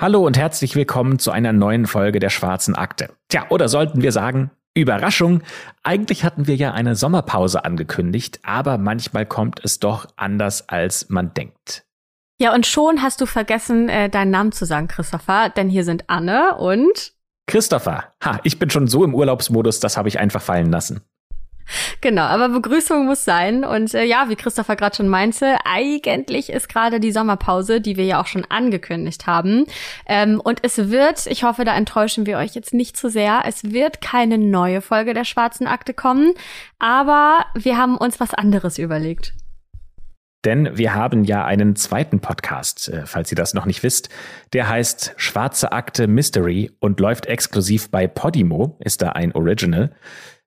Hallo und herzlich willkommen zu einer neuen Folge der Schwarzen Akte. Tja, oder sollten wir sagen, Überraschung. Eigentlich hatten wir ja eine Sommerpause angekündigt, aber manchmal kommt es doch anders, als man denkt. Ja, und schon hast du vergessen, äh, deinen Namen zu sagen, Christopher, denn hier sind Anne und Christopher. Ha, ich bin schon so im Urlaubsmodus, das habe ich einfach fallen lassen. Genau, aber Begrüßung muss sein. Und äh, ja, wie Christopher gerade schon meinte, eigentlich ist gerade die Sommerpause, die wir ja auch schon angekündigt haben. Ähm, und es wird, ich hoffe, da enttäuschen wir euch jetzt nicht zu sehr, es wird keine neue Folge der Schwarzen Akte kommen, aber wir haben uns was anderes überlegt. Denn wir haben ja einen zweiten Podcast, äh, falls ihr das noch nicht wisst. Der heißt Schwarze Akte Mystery und läuft exklusiv bei Podimo, ist da ein Original.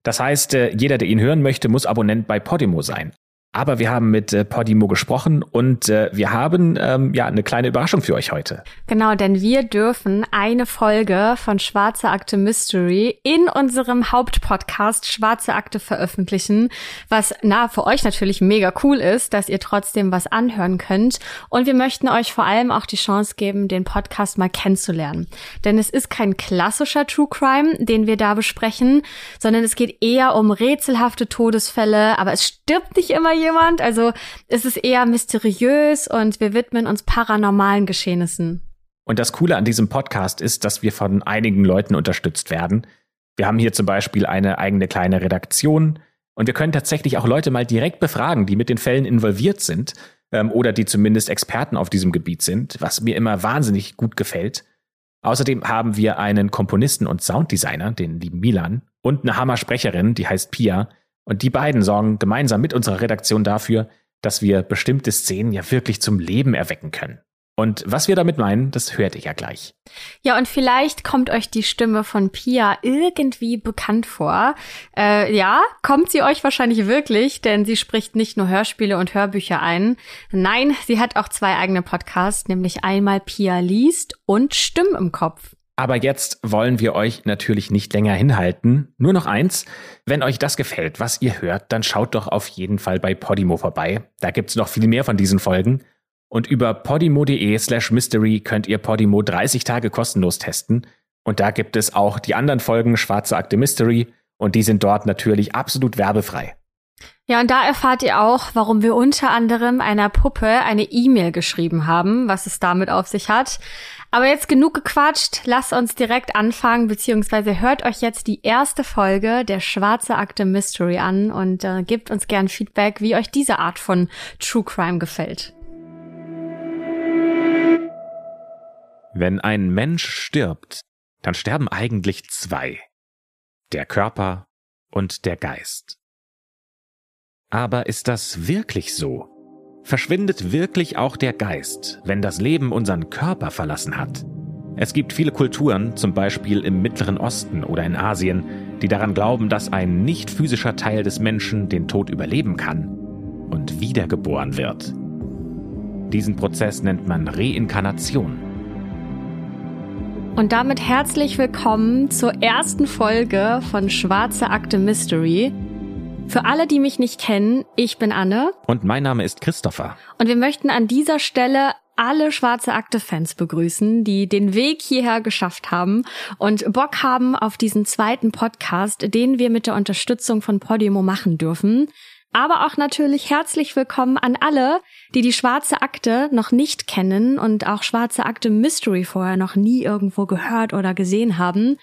Das heißt, äh, jeder, der ihn hören möchte, muss Abonnent bei Podimo sein. Aber wir haben mit äh, Podimo gesprochen und äh, wir haben ähm, ja eine kleine Überraschung für euch heute. Genau, denn wir dürfen eine Folge von Schwarze Akte Mystery in unserem Hauptpodcast Schwarze Akte veröffentlichen, was na für euch natürlich mega cool ist, dass ihr trotzdem was anhören könnt. Und wir möchten euch vor allem auch die Chance geben, den Podcast mal kennenzulernen. Denn es ist kein klassischer True Crime, den wir da besprechen, sondern es geht eher um rätselhafte Todesfälle, aber es stirbt nicht immer jemand. Also es ist eher mysteriös und wir widmen uns paranormalen Geschehnissen. Und das Coole an diesem Podcast ist, dass wir von einigen Leuten unterstützt werden. Wir haben hier zum Beispiel eine eigene kleine Redaktion und wir können tatsächlich auch Leute mal direkt befragen, die mit den Fällen involviert sind ähm, oder die zumindest Experten auf diesem Gebiet sind, was mir immer wahnsinnig gut gefällt. Außerdem haben wir einen Komponisten und Sounddesigner, den lieben Milan, und eine Hammer-Sprecherin, die heißt Pia, und die beiden sorgen gemeinsam mit unserer Redaktion dafür, dass wir bestimmte Szenen ja wirklich zum Leben erwecken können. Und was wir damit meinen, das hört ihr ja gleich. Ja, und vielleicht kommt euch die Stimme von Pia irgendwie bekannt vor. Äh, ja, kommt sie euch wahrscheinlich wirklich, denn sie spricht nicht nur Hörspiele und Hörbücher ein. Nein, sie hat auch zwei eigene Podcasts, nämlich einmal Pia liest und Stimmen im Kopf. Aber jetzt wollen wir euch natürlich nicht länger hinhalten. Nur noch eins. Wenn euch das gefällt, was ihr hört, dann schaut doch auf jeden Fall bei Podimo vorbei. Da gibt's noch viel mehr von diesen Folgen. Und über podimo.de slash mystery könnt ihr Podimo 30 Tage kostenlos testen. Und da gibt es auch die anderen Folgen Schwarze Akte Mystery. Und die sind dort natürlich absolut werbefrei. Ja, und da erfahrt ihr auch, warum wir unter anderem einer Puppe eine E-Mail geschrieben haben, was es damit auf sich hat. Aber jetzt genug gequatscht, lasst uns direkt anfangen, beziehungsweise hört euch jetzt die erste Folge der Schwarze Akte Mystery an und äh, gebt uns gern Feedback, wie euch diese Art von True Crime gefällt. Wenn ein Mensch stirbt, dann sterben eigentlich zwei. Der Körper und der Geist. Aber ist das wirklich so? Verschwindet wirklich auch der Geist, wenn das Leben unseren Körper verlassen hat? Es gibt viele Kulturen, zum Beispiel im Mittleren Osten oder in Asien, die daran glauben, dass ein nicht physischer Teil des Menschen den Tod überleben kann und wiedergeboren wird. Diesen Prozess nennt man Reinkarnation. Und damit herzlich willkommen zur ersten Folge von Schwarze Akte Mystery. Für alle, die mich nicht kennen, ich bin Anne. Und mein Name ist Christopher. Und wir möchten an dieser Stelle alle Schwarze Akte-Fans begrüßen, die den Weg hierher geschafft haben und Bock haben auf diesen zweiten Podcast, den wir mit der Unterstützung von Podimo machen dürfen. Aber auch natürlich herzlich willkommen an alle, die die Schwarze Akte noch nicht kennen und auch Schwarze Akte Mystery vorher noch nie irgendwo gehört oder gesehen haben.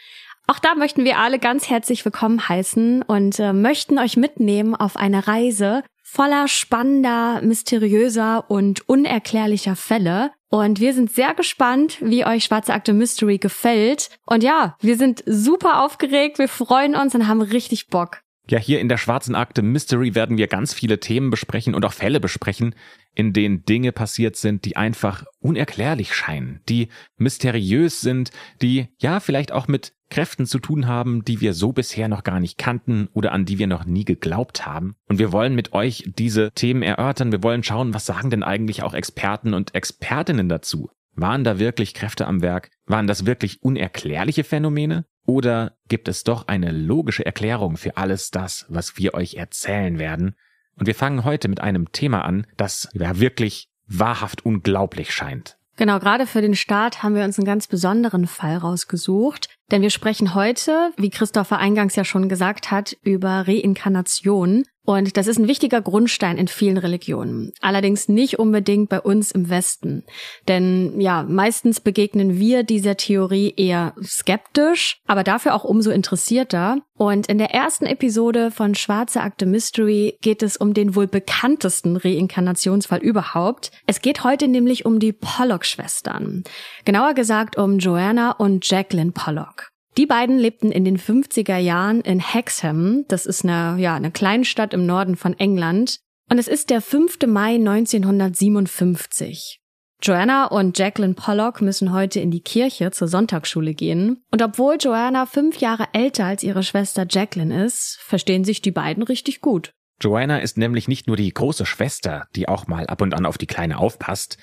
Auch da möchten wir alle ganz herzlich willkommen heißen und äh, möchten euch mitnehmen auf eine Reise voller spannender, mysteriöser und unerklärlicher Fälle. Und wir sind sehr gespannt, wie euch Schwarze Akte Mystery gefällt. Und ja, wir sind super aufgeregt, wir freuen uns und haben richtig Bock. Ja, hier in der Schwarzen Akte Mystery werden wir ganz viele Themen besprechen und auch Fälle besprechen, in denen Dinge passiert sind, die einfach unerklärlich scheinen, die mysteriös sind, die ja vielleicht auch mit Kräften zu tun haben, die wir so bisher noch gar nicht kannten oder an die wir noch nie geglaubt haben. Und wir wollen mit euch diese Themen erörtern. Wir wollen schauen, was sagen denn eigentlich auch Experten und Expertinnen dazu? Waren da wirklich Kräfte am Werk? Waren das wirklich unerklärliche Phänomene? Oder gibt es doch eine logische Erklärung für alles das, was wir euch erzählen werden? Und wir fangen heute mit einem Thema an, das ja wirklich wahrhaft unglaublich scheint. Genau, gerade für den Start haben wir uns einen ganz besonderen Fall rausgesucht, denn wir sprechen heute, wie Christopher eingangs ja schon gesagt hat, über Reinkarnation. Und das ist ein wichtiger Grundstein in vielen Religionen. Allerdings nicht unbedingt bei uns im Westen. Denn ja, meistens begegnen wir dieser Theorie eher skeptisch, aber dafür auch umso interessierter. Und in der ersten Episode von Schwarze Akte Mystery geht es um den wohl bekanntesten Reinkarnationsfall überhaupt. Es geht heute nämlich um die Pollock-Schwestern. Genauer gesagt um Joanna und Jacqueline Pollock. Die beiden lebten in den 50er Jahren in Hexham. Das ist eine, ja, eine Kleinstadt im Norden von England. Und es ist der 5. Mai 1957. Joanna und Jacqueline Pollock müssen heute in die Kirche zur Sonntagsschule gehen. Und obwohl Joanna fünf Jahre älter als ihre Schwester Jacqueline ist, verstehen sich die beiden richtig gut. Joanna ist nämlich nicht nur die große Schwester, die auch mal ab und an auf die Kleine aufpasst.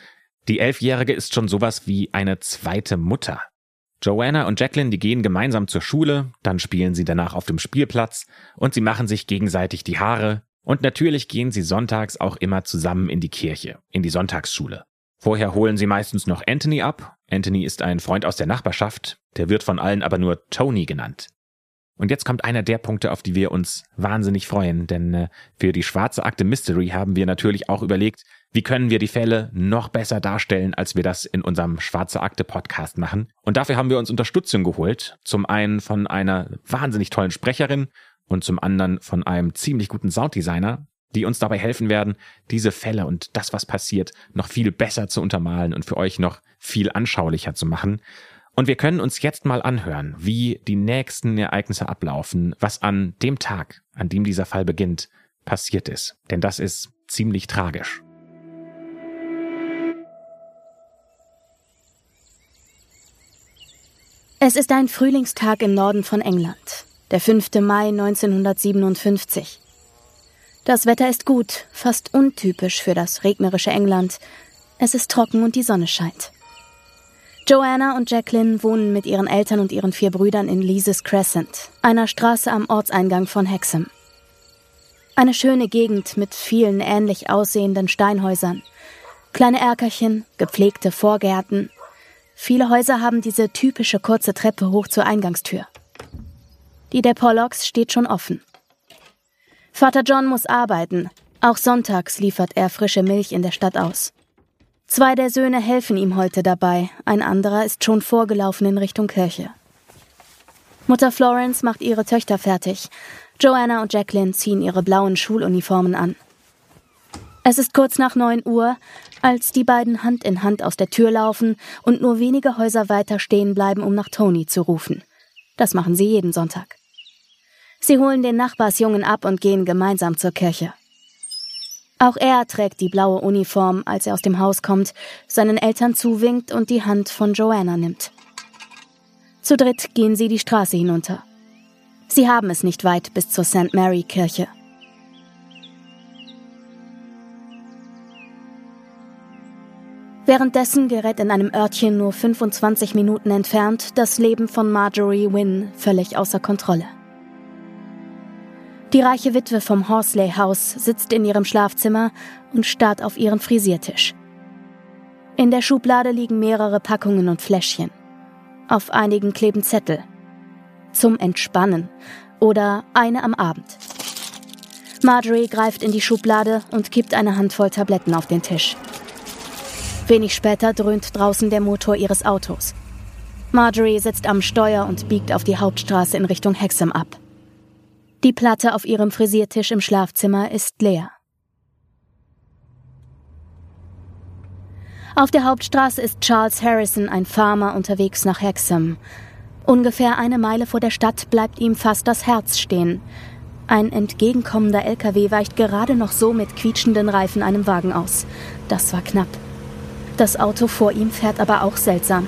Die Elfjährige ist schon sowas wie eine zweite Mutter. Joanna und Jacqueline, die gehen gemeinsam zur Schule, dann spielen sie danach auf dem Spielplatz und sie machen sich gegenseitig die Haare und natürlich gehen sie sonntags auch immer zusammen in die Kirche, in die Sonntagsschule. Vorher holen sie meistens noch Anthony ab. Anthony ist ein Freund aus der Nachbarschaft, der wird von allen aber nur Tony genannt. Und jetzt kommt einer der Punkte, auf die wir uns wahnsinnig freuen, denn äh, für die schwarze Akte Mystery haben wir natürlich auch überlegt, wie können wir die Fälle noch besser darstellen, als wir das in unserem Schwarze Akte Podcast machen. Und dafür haben wir uns Unterstützung geholt. Zum einen von einer wahnsinnig tollen Sprecherin und zum anderen von einem ziemlich guten Sounddesigner, die uns dabei helfen werden, diese Fälle und das, was passiert, noch viel besser zu untermalen und für euch noch viel anschaulicher zu machen. Und wir können uns jetzt mal anhören, wie die nächsten Ereignisse ablaufen, was an dem Tag, an dem dieser Fall beginnt, passiert ist. Denn das ist ziemlich tragisch. Es ist ein Frühlingstag im Norden von England, der 5. Mai 1957. Das Wetter ist gut, fast untypisch für das regnerische England. Es ist trocken und die Sonne scheint. Joanna und Jacqueline wohnen mit ihren Eltern und ihren vier Brüdern in Leases Crescent, einer Straße am Ortseingang von Hexham. Eine schöne Gegend mit vielen ähnlich aussehenden Steinhäusern. Kleine Erkerchen, gepflegte Vorgärten, Viele Häuser haben diese typische kurze Treppe hoch zur Eingangstür. Die der Pollocks steht schon offen. Vater John muss arbeiten. Auch sonntags liefert er frische Milch in der Stadt aus. Zwei der Söhne helfen ihm heute dabei, ein anderer ist schon vorgelaufen in Richtung Kirche. Mutter Florence macht ihre Töchter fertig. Joanna und Jacqueline ziehen ihre blauen Schuluniformen an. Es ist kurz nach neun Uhr, als die beiden Hand in Hand aus der Tür laufen und nur wenige Häuser weiter stehen bleiben, um nach Tony zu rufen. Das machen sie jeden Sonntag. Sie holen den Nachbarsjungen ab und gehen gemeinsam zur Kirche. Auch er trägt die blaue Uniform, als er aus dem Haus kommt, seinen Eltern zuwinkt und die Hand von Joanna nimmt. Zu dritt gehen sie die Straße hinunter. Sie haben es nicht weit bis zur St. Mary Kirche. Währenddessen gerät in einem Örtchen nur 25 Minuten entfernt das Leben von Marjorie Wynne völlig außer Kontrolle. Die reiche Witwe vom Horsley House sitzt in ihrem Schlafzimmer und starrt auf ihren Frisiertisch. In der Schublade liegen mehrere Packungen und Fläschchen. Auf einigen kleben Zettel. Zum Entspannen oder eine am Abend. Marjorie greift in die Schublade und kippt eine Handvoll Tabletten auf den Tisch. Wenig später dröhnt draußen der Motor ihres Autos. Marjorie sitzt am Steuer und biegt auf die Hauptstraße in Richtung Hexham ab. Die Platte auf ihrem Frisiertisch im Schlafzimmer ist leer. Auf der Hauptstraße ist Charles Harrison, ein Farmer, unterwegs nach Hexham. Ungefähr eine Meile vor der Stadt bleibt ihm fast das Herz stehen. Ein entgegenkommender LKW weicht gerade noch so mit quietschenden Reifen einem Wagen aus. Das war knapp. Das Auto vor ihm fährt aber auch seltsam.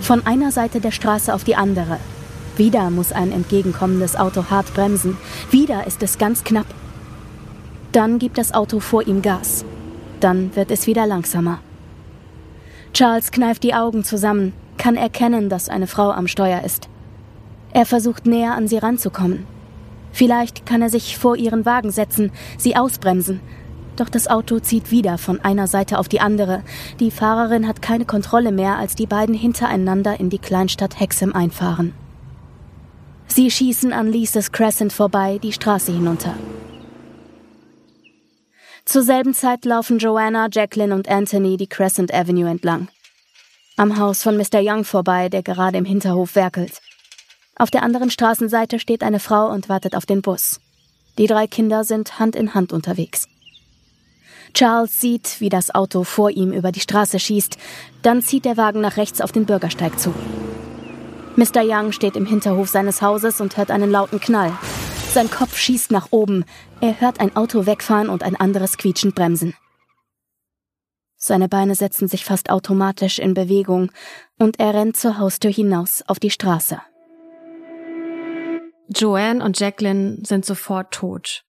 Von einer Seite der Straße auf die andere. Wieder muss ein entgegenkommendes Auto hart bremsen. Wieder ist es ganz knapp. Dann gibt das Auto vor ihm Gas. Dann wird es wieder langsamer. Charles kneift die Augen zusammen, kann erkennen, dass eine Frau am Steuer ist. Er versucht näher an sie ranzukommen. Vielleicht kann er sich vor ihren Wagen setzen, sie ausbremsen. Doch das Auto zieht wieder von einer Seite auf die andere. Die Fahrerin hat keine Kontrolle mehr, als die beiden hintereinander in die Kleinstadt Hexham einfahren. Sie schießen an Lises Crescent vorbei, die Straße hinunter. Zur selben Zeit laufen Joanna, Jacqueline und Anthony die Crescent Avenue entlang. Am Haus von Mr. Young vorbei, der gerade im Hinterhof werkelt. Auf der anderen Straßenseite steht eine Frau und wartet auf den Bus. Die drei Kinder sind Hand in Hand unterwegs. Charles sieht, wie das Auto vor ihm über die Straße schießt, dann zieht der Wagen nach rechts auf den Bürgersteig zu. Mr. Young steht im Hinterhof seines Hauses und hört einen lauten Knall. Sein Kopf schießt nach oben. Er hört ein Auto wegfahren und ein anderes quietschend bremsen. Seine Beine setzen sich fast automatisch in Bewegung und er rennt zur Haustür hinaus auf die Straße. Joanne und Jacqueline sind sofort tot.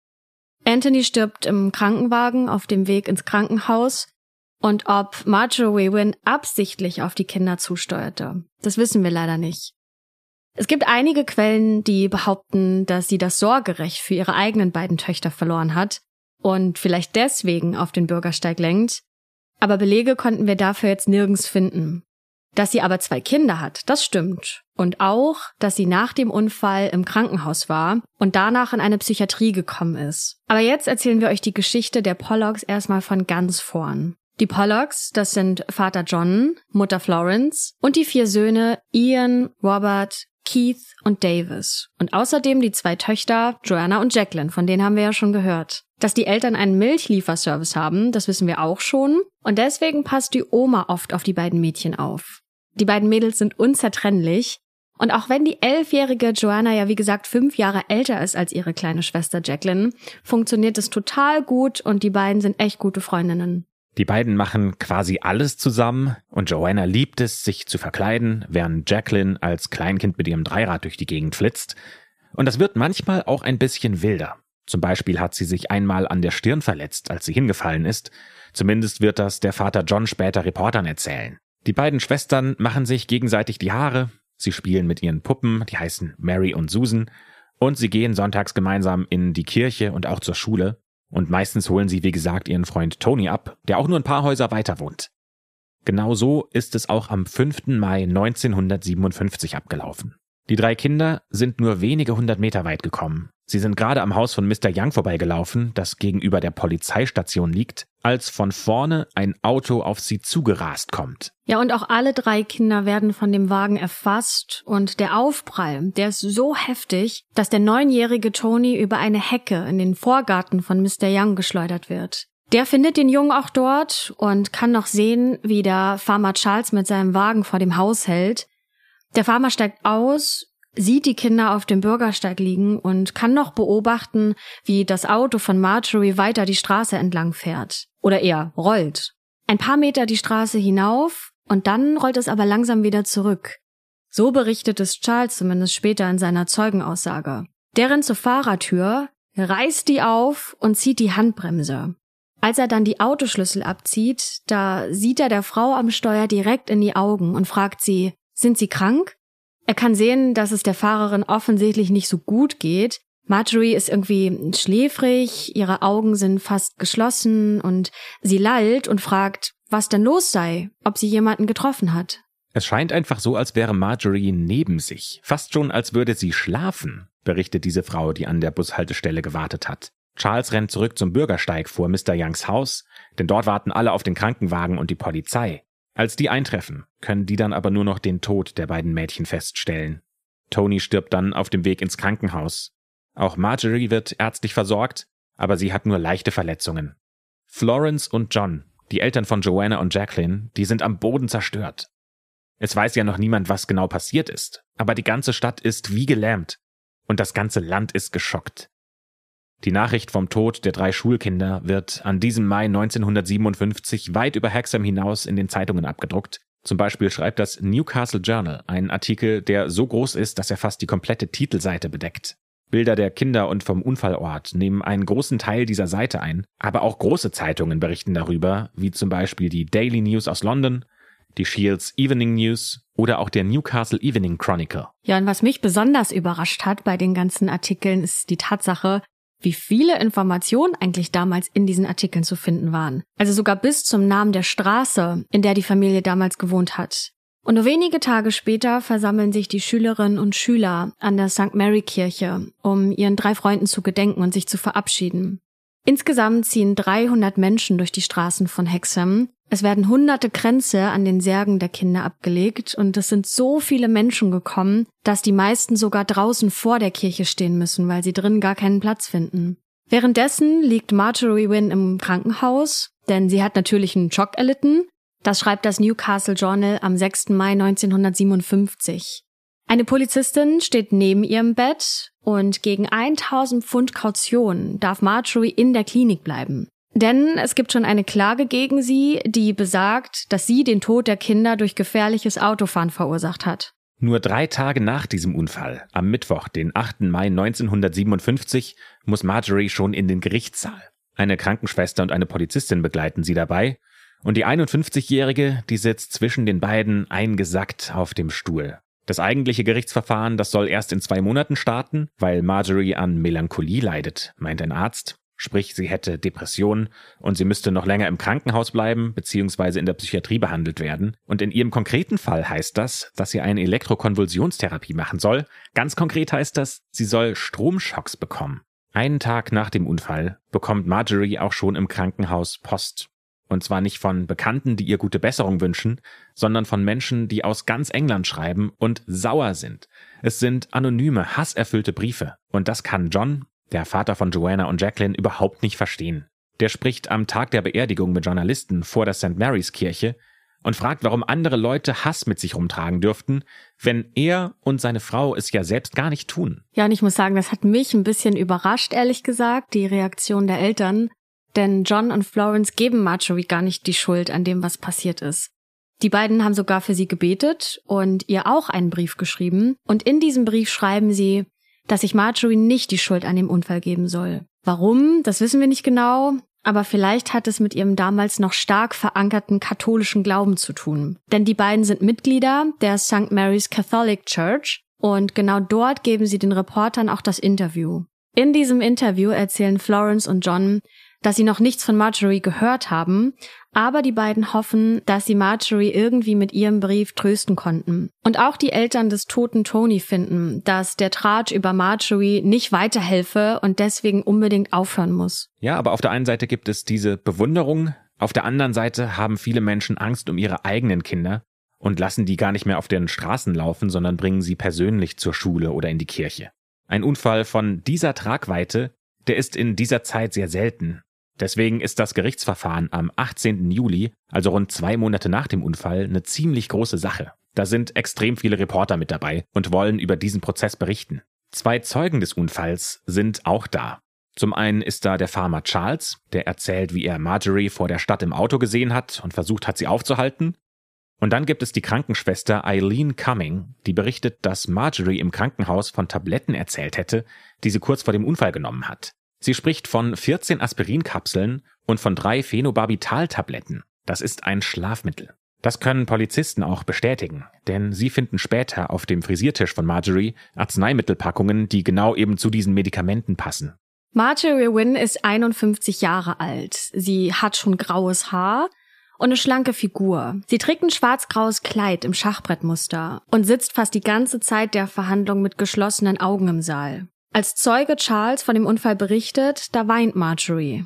Anthony stirbt im Krankenwagen auf dem Weg ins Krankenhaus und ob Marjorie Wynne absichtlich auf die Kinder zusteuerte, das wissen wir leider nicht. Es gibt einige Quellen, die behaupten, dass sie das Sorgerecht für ihre eigenen beiden Töchter verloren hat und vielleicht deswegen auf den Bürgersteig lenkt, aber Belege konnten wir dafür jetzt nirgends finden. Dass sie aber zwei Kinder hat, das stimmt. Und auch, dass sie nach dem Unfall im Krankenhaus war und danach in eine Psychiatrie gekommen ist. Aber jetzt erzählen wir euch die Geschichte der Pollocks erstmal von ganz vorn. Die Pollocks, das sind Vater John, Mutter Florence und die vier Söhne Ian, Robert, Keith und Davis. Und außerdem die zwei Töchter Joanna und Jacqueline, von denen haben wir ja schon gehört. Dass die Eltern einen Milchlieferservice haben, das wissen wir auch schon. Und deswegen passt die Oma oft auf die beiden Mädchen auf. Die beiden Mädels sind unzertrennlich. Und auch wenn die elfjährige Joanna ja wie gesagt fünf Jahre älter ist als ihre kleine Schwester Jacqueline, funktioniert es total gut und die beiden sind echt gute Freundinnen. Die beiden machen quasi alles zusammen und Joanna liebt es, sich zu verkleiden, während Jacqueline als Kleinkind mit ihrem Dreirad durch die Gegend flitzt. Und das wird manchmal auch ein bisschen wilder. Zum Beispiel hat sie sich einmal an der Stirn verletzt, als sie hingefallen ist. Zumindest wird das der Vater John später Reportern erzählen. Die beiden Schwestern machen sich gegenseitig die Haare, sie spielen mit ihren Puppen, die heißen Mary und Susan, und sie gehen sonntags gemeinsam in die Kirche und auch zur Schule. Und meistens holen sie, wie gesagt, ihren Freund Tony ab, der auch nur ein paar Häuser weiter wohnt. Genau so ist es auch am 5. Mai 1957 abgelaufen. Die drei Kinder sind nur wenige hundert Meter weit gekommen. Sie sind gerade am Haus von Mr. Young vorbeigelaufen, das gegenüber der Polizeistation liegt, als von vorne ein Auto auf sie zugerast kommt. Ja, und auch alle drei Kinder werden von dem Wagen erfasst und der Aufprall, der ist so heftig, dass der neunjährige Tony über eine Hecke in den Vorgarten von Mr. Young geschleudert wird. Der findet den Jungen auch dort und kann noch sehen, wie der Farmer Charles mit seinem Wagen vor dem Haus hält. Der Farmer steigt aus, sieht die Kinder auf dem Bürgersteig liegen und kann noch beobachten, wie das Auto von Marjorie weiter die Straße entlang fährt. Oder eher rollt. Ein paar Meter die Straße hinauf und dann rollt es aber langsam wieder zurück. So berichtet es Charles zumindest später in seiner Zeugenaussage. Der rennt zur Fahrertür, reißt die auf und zieht die Handbremse. Als er dann die Autoschlüssel abzieht, da sieht er der Frau am Steuer direkt in die Augen und fragt sie, sind Sie krank? Er kann sehen, dass es der Fahrerin offensichtlich nicht so gut geht. Marjorie ist irgendwie schläfrig, ihre Augen sind fast geschlossen und sie lallt und fragt, was denn los sei, ob sie jemanden getroffen hat. Es scheint einfach so, als wäre Marjorie neben sich, fast schon als würde sie schlafen, berichtet diese Frau, die an der Bushaltestelle gewartet hat. Charles rennt zurück zum Bürgersteig vor Mr. Youngs Haus, denn dort warten alle auf den Krankenwagen und die Polizei. Als die eintreffen, können die dann aber nur noch den Tod der beiden Mädchen feststellen. Tony stirbt dann auf dem Weg ins Krankenhaus. Auch Marjorie wird ärztlich versorgt, aber sie hat nur leichte Verletzungen. Florence und John, die Eltern von Joanna und Jacqueline, die sind am Boden zerstört. Es weiß ja noch niemand, was genau passiert ist, aber die ganze Stadt ist wie gelähmt und das ganze Land ist geschockt. Die Nachricht vom Tod der drei Schulkinder wird an diesem Mai 1957 weit über Hexham hinaus in den Zeitungen abgedruckt. Zum Beispiel schreibt das Newcastle Journal einen Artikel, der so groß ist, dass er fast die komplette Titelseite bedeckt. Bilder der Kinder und vom Unfallort nehmen einen großen Teil dieser Seite ein, aber auch große Zeitungen berichten darüber, wie zum Beispiel die Daily News aus London, die Shields Evening News oder auch der Newcastle Evening Chronicle. Ja, und was mich besonders überrascht hat bei den ganzen Artikeln ist die Tatsache, wie viele Informationen eigentlich damals in diesen Artikeln zu finden waren. Also sogar bis zum Namen der Straße, in der die Familie damals gewohnt hat. Und nur wenige Tage später versammeln sich die Schülerinnen und Schüler an der St. Mary Kirche, um ihren drei Freunden zu gedenken und sich zu verabschieden. Insgesamt ziehen 300 Menschen durch die Straßen von Hexham. Es werden hunderte Kränze an den Särgen der Kinder abgelegt und es sind so viele Menschen gekommen, dass die meisten sogar draußen vor der Kirche stehen müssen, weil sie drin gar keinen Platz finden. Währenddessen liegt Marjorie Wynne im Krankenhaus, denn sie hat natürlich einen Schock erlitten. Das schreibt das Newcastle Journal am 6. Mai 1957. Eine Polizistin steht neben ihrem Bett und gegen 1000 Pfund Kaution darf Marjorie in der Klinik bleiben. Denn es gibt schon eine Klage gegen sie, die besagt, dass sie den Tod der Kinder durch gefährliches Autofahren verursacht hat. Nur drei Tage nach diesem Unfall, am Mittwoch, den 8. Mai 1957, muss Marjorie schon in den Gerichtssaal. Eine Krankenschwester und eine Polizistin begleiten sie dabei, und die 51-Jährige, die sitzt zwischen den beiden eingesackt auf dem Stuhl. Das eigentliche Gerichtsverfahren, das soll erst in zwei Monaten starten, weil Marjorie an Melancholie leidet, meint ein Arzt. Sprich, sie hätte Depressionen und sie müsste noch länger im Krankenhaus bleiben bzw. in der Psychiatrie behandelt werden. Und in ihrem konkreten Fall heißt das, dass sie eine Elektrokonvulsionstherapie machen soll. Ganz konkret heißt das, sie soll Stromschocks bekommen. Einen Tag nach dem Unfall bekommt Marjorie auch schon im Krankenhaus Post. Und zwar nicht von Bekannten, die ihr gute Besserung wünschen, sondern von Menschen, die aus ganz England schreiben und sauer sind. Es sind anonyme, hasserfüllte Briefe. Und das kann John, der Vater von Joanna und Jacqueline, überhaupt nicht verstehen. Der spricht am Tag der Beerdigung mit Journalisten vor der St. Mary's Kirche und fragt, warum andere Leute Hass mit sich rumtragen dürften, wenn er und seine Frau es ja selbst gar nicht tun. Ja, und ich muss sagen, das hat mich ein bisschen überrascht, ehrlich gesagt, die Reaktion der Eltern. Denn John und Florence geben Marjorie gar nicht die Schuld an dem, was passiert ist. Die beiden haben sogar für sie gebetet und ihr auch einen Brief geschrieben. Und in diesem Brief schreiben sie, dass sich Marjorie nicht die Schuld an dem Unfall geben soll. Warum? Das wissen wir nicht genau. Aber vielleicht hat es mit ihrem damals noch stark verankerten katholischen Glauben zu tun. Denn die beiden sind Mitglieder der St. Mary's Catholic Church und genau dort geben sie den Reportern auch das Interview. In diesem Interview erzählen Florence und John, dass sie noch nichts von Marjorie gehört haben, aber die beiden hoffen, dass sie Marjorie irgendwie mit ihrem Brief trösten konnten. Und auch die Eltern des toten Tony finden, dass der Tratsch über Marjorie nicht weiterhelfe und deswegen unbedingt aufhören muss. Ja, aber auf der einen Seite gibt es diese Bewunderung, auf der anderen Seite haben viele Menschen Angst um ihre eigenen Kinder und lassen die gar nicht mehr auf den Straßen laufen, sondern bringen sie persönlich zur Schule oder in die Kirche. Ein Unfall von dieser Tragweite, der ist in dieser Zeit sehr selten Deswegen ist das Gerichtsverfahren am 18. Juli, also rund zwei Monate nach dem Unfall, eine ziemlich große Sache. Da sind extrem viele Reporter mit dabei und wollen über diesen Prozess berichten. Zwei Zeugen des Unfalls sind auch da. Zum einen ist da der Farmer Charles, der erzählt, wie er Marjorie vor der Stadt im Auto gesehen hat und versucht hat, sie aufzuhalten. Und dann gibt es die Krankenschwester Eileen Cumming, die berichtet, dass Marjorie im Krankenhaus von Tabletten erzählt hätte, die sie kurz vor dem Unfall genommen hat. Sie spricht von 14 Aspirinkapseln und von drei Phenobarbital-Tabletten. Das ist ein Schlafmittel. Das können Polizisten auch bestätigen, denn sie finden später auf dem Frisiertisch von Marjorie Arzneimittelpackungen, die genau eben zu diesen Medikamenten passen. Marjorie Wynne ist 51 Jahre alt. Sie hat schon graues Haar und eine schlanke Figur. Sie trägt ein schwarz-graues Kleid im Schachbrettmuster und sitzt fast die ganze Zeit der Verhandlung mit geschlossenen Augen im Saal. Als Zeuge Charles von dem Unfall berichtet, da weint Marjorie.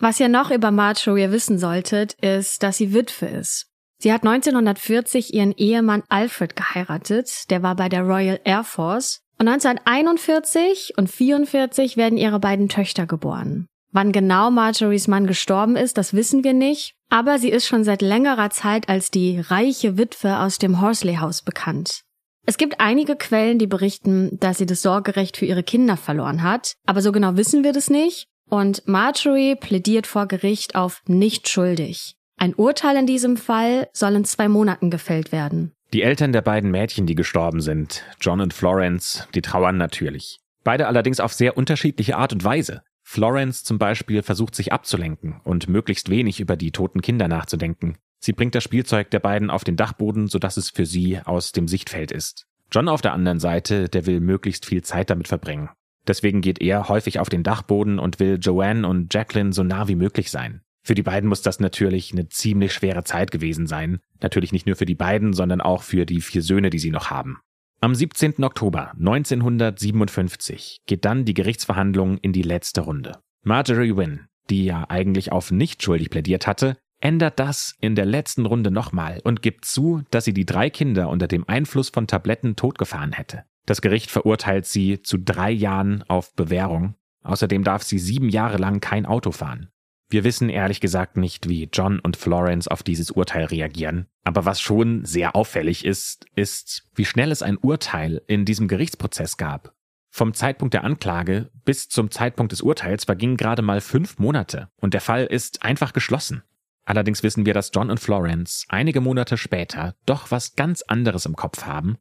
Was ihr noch über Marjorie wissen solltet, ist, dass sie Witwe ist. Sie hat 1940 ihren Ehemann Alfred geheiratet, der war bei der Royal Air Force, und 1941 und 44 werden ihre beiden Töchter geboren. Wann genau Marjories Mann gestorben ist, das wissen wir nicht, aber sie ist schon seit längerer Zeit als die reiche Witwe aus dem Horsley House bekannt. Es gibt einige Quellen, die berichten, dass sie das Sorgerecht für ihre Kinder verloren hat, aber so genau wissen wir das nicht. Und Marjorie plädiert vor Gericht auf nicht schuldig. Ein Urteil in diesem Fall soll in zwei Monaten gefällt werden. Die Eltern der beiden Mädchen, die gestorben sind, John und Florence, die trauern natürlich. Beide allerdings auf sehr unterschiedliche Art und Weise. Florence zum Beispiel versucht sich abzulenken und möglichst wenig über die toten Kinder nachzudenken. Sie bringt das Spielzeug der beiden auf den Dachboden, sodass es für sie aus dem Sichtfeld ist. John auf der anderen Seite, der will möglichst viel Zeit damit verbringen. Deswegen geht er häufig auf den Dachboden und will Joanne und Jacqueline so nah wie möglich sein. Für die beiden muss das natürlich eine ziemlich schwere Zeit gewesen sein. Natürlich nicht nur für die beiden, sondern auch für die vier Söhne, die sie noch haben. Am 17. Oktober 1957 geht dann die Gerichtsverhandlung in die letzte Runde. Marjorie Wynne, die ja eigentlich auf nicht schuldig plädiert hatte, ändert das in der letzten Runde nochmal und gibt zu, dass sie die drei Kinder unter dem Einfluss von Tabletten totgefahren hätte. Das Gericht verurteilt sie zu drei Jahren auf Bewährung. Außerdem darf sie sieben Jahre lang kein Auto fahren. Wir wissen ehrlich gesagt nicht, wie John und Florence auf dieses Urteil reagieren. Aber was schon sehr auffällig ist, ist, wie schnell es ein Urteil in diesem Gerichtsprozess gab. Vom Zeitpunkt der Anklage bis zum Zeitpunkt des Urteils vergingen gerade mal fünf Monate und der Fall ist einfach geschlossen. Allerdings wissen wir, dass John und Florence einige Monate später doch was ganz anderes im Kopf haben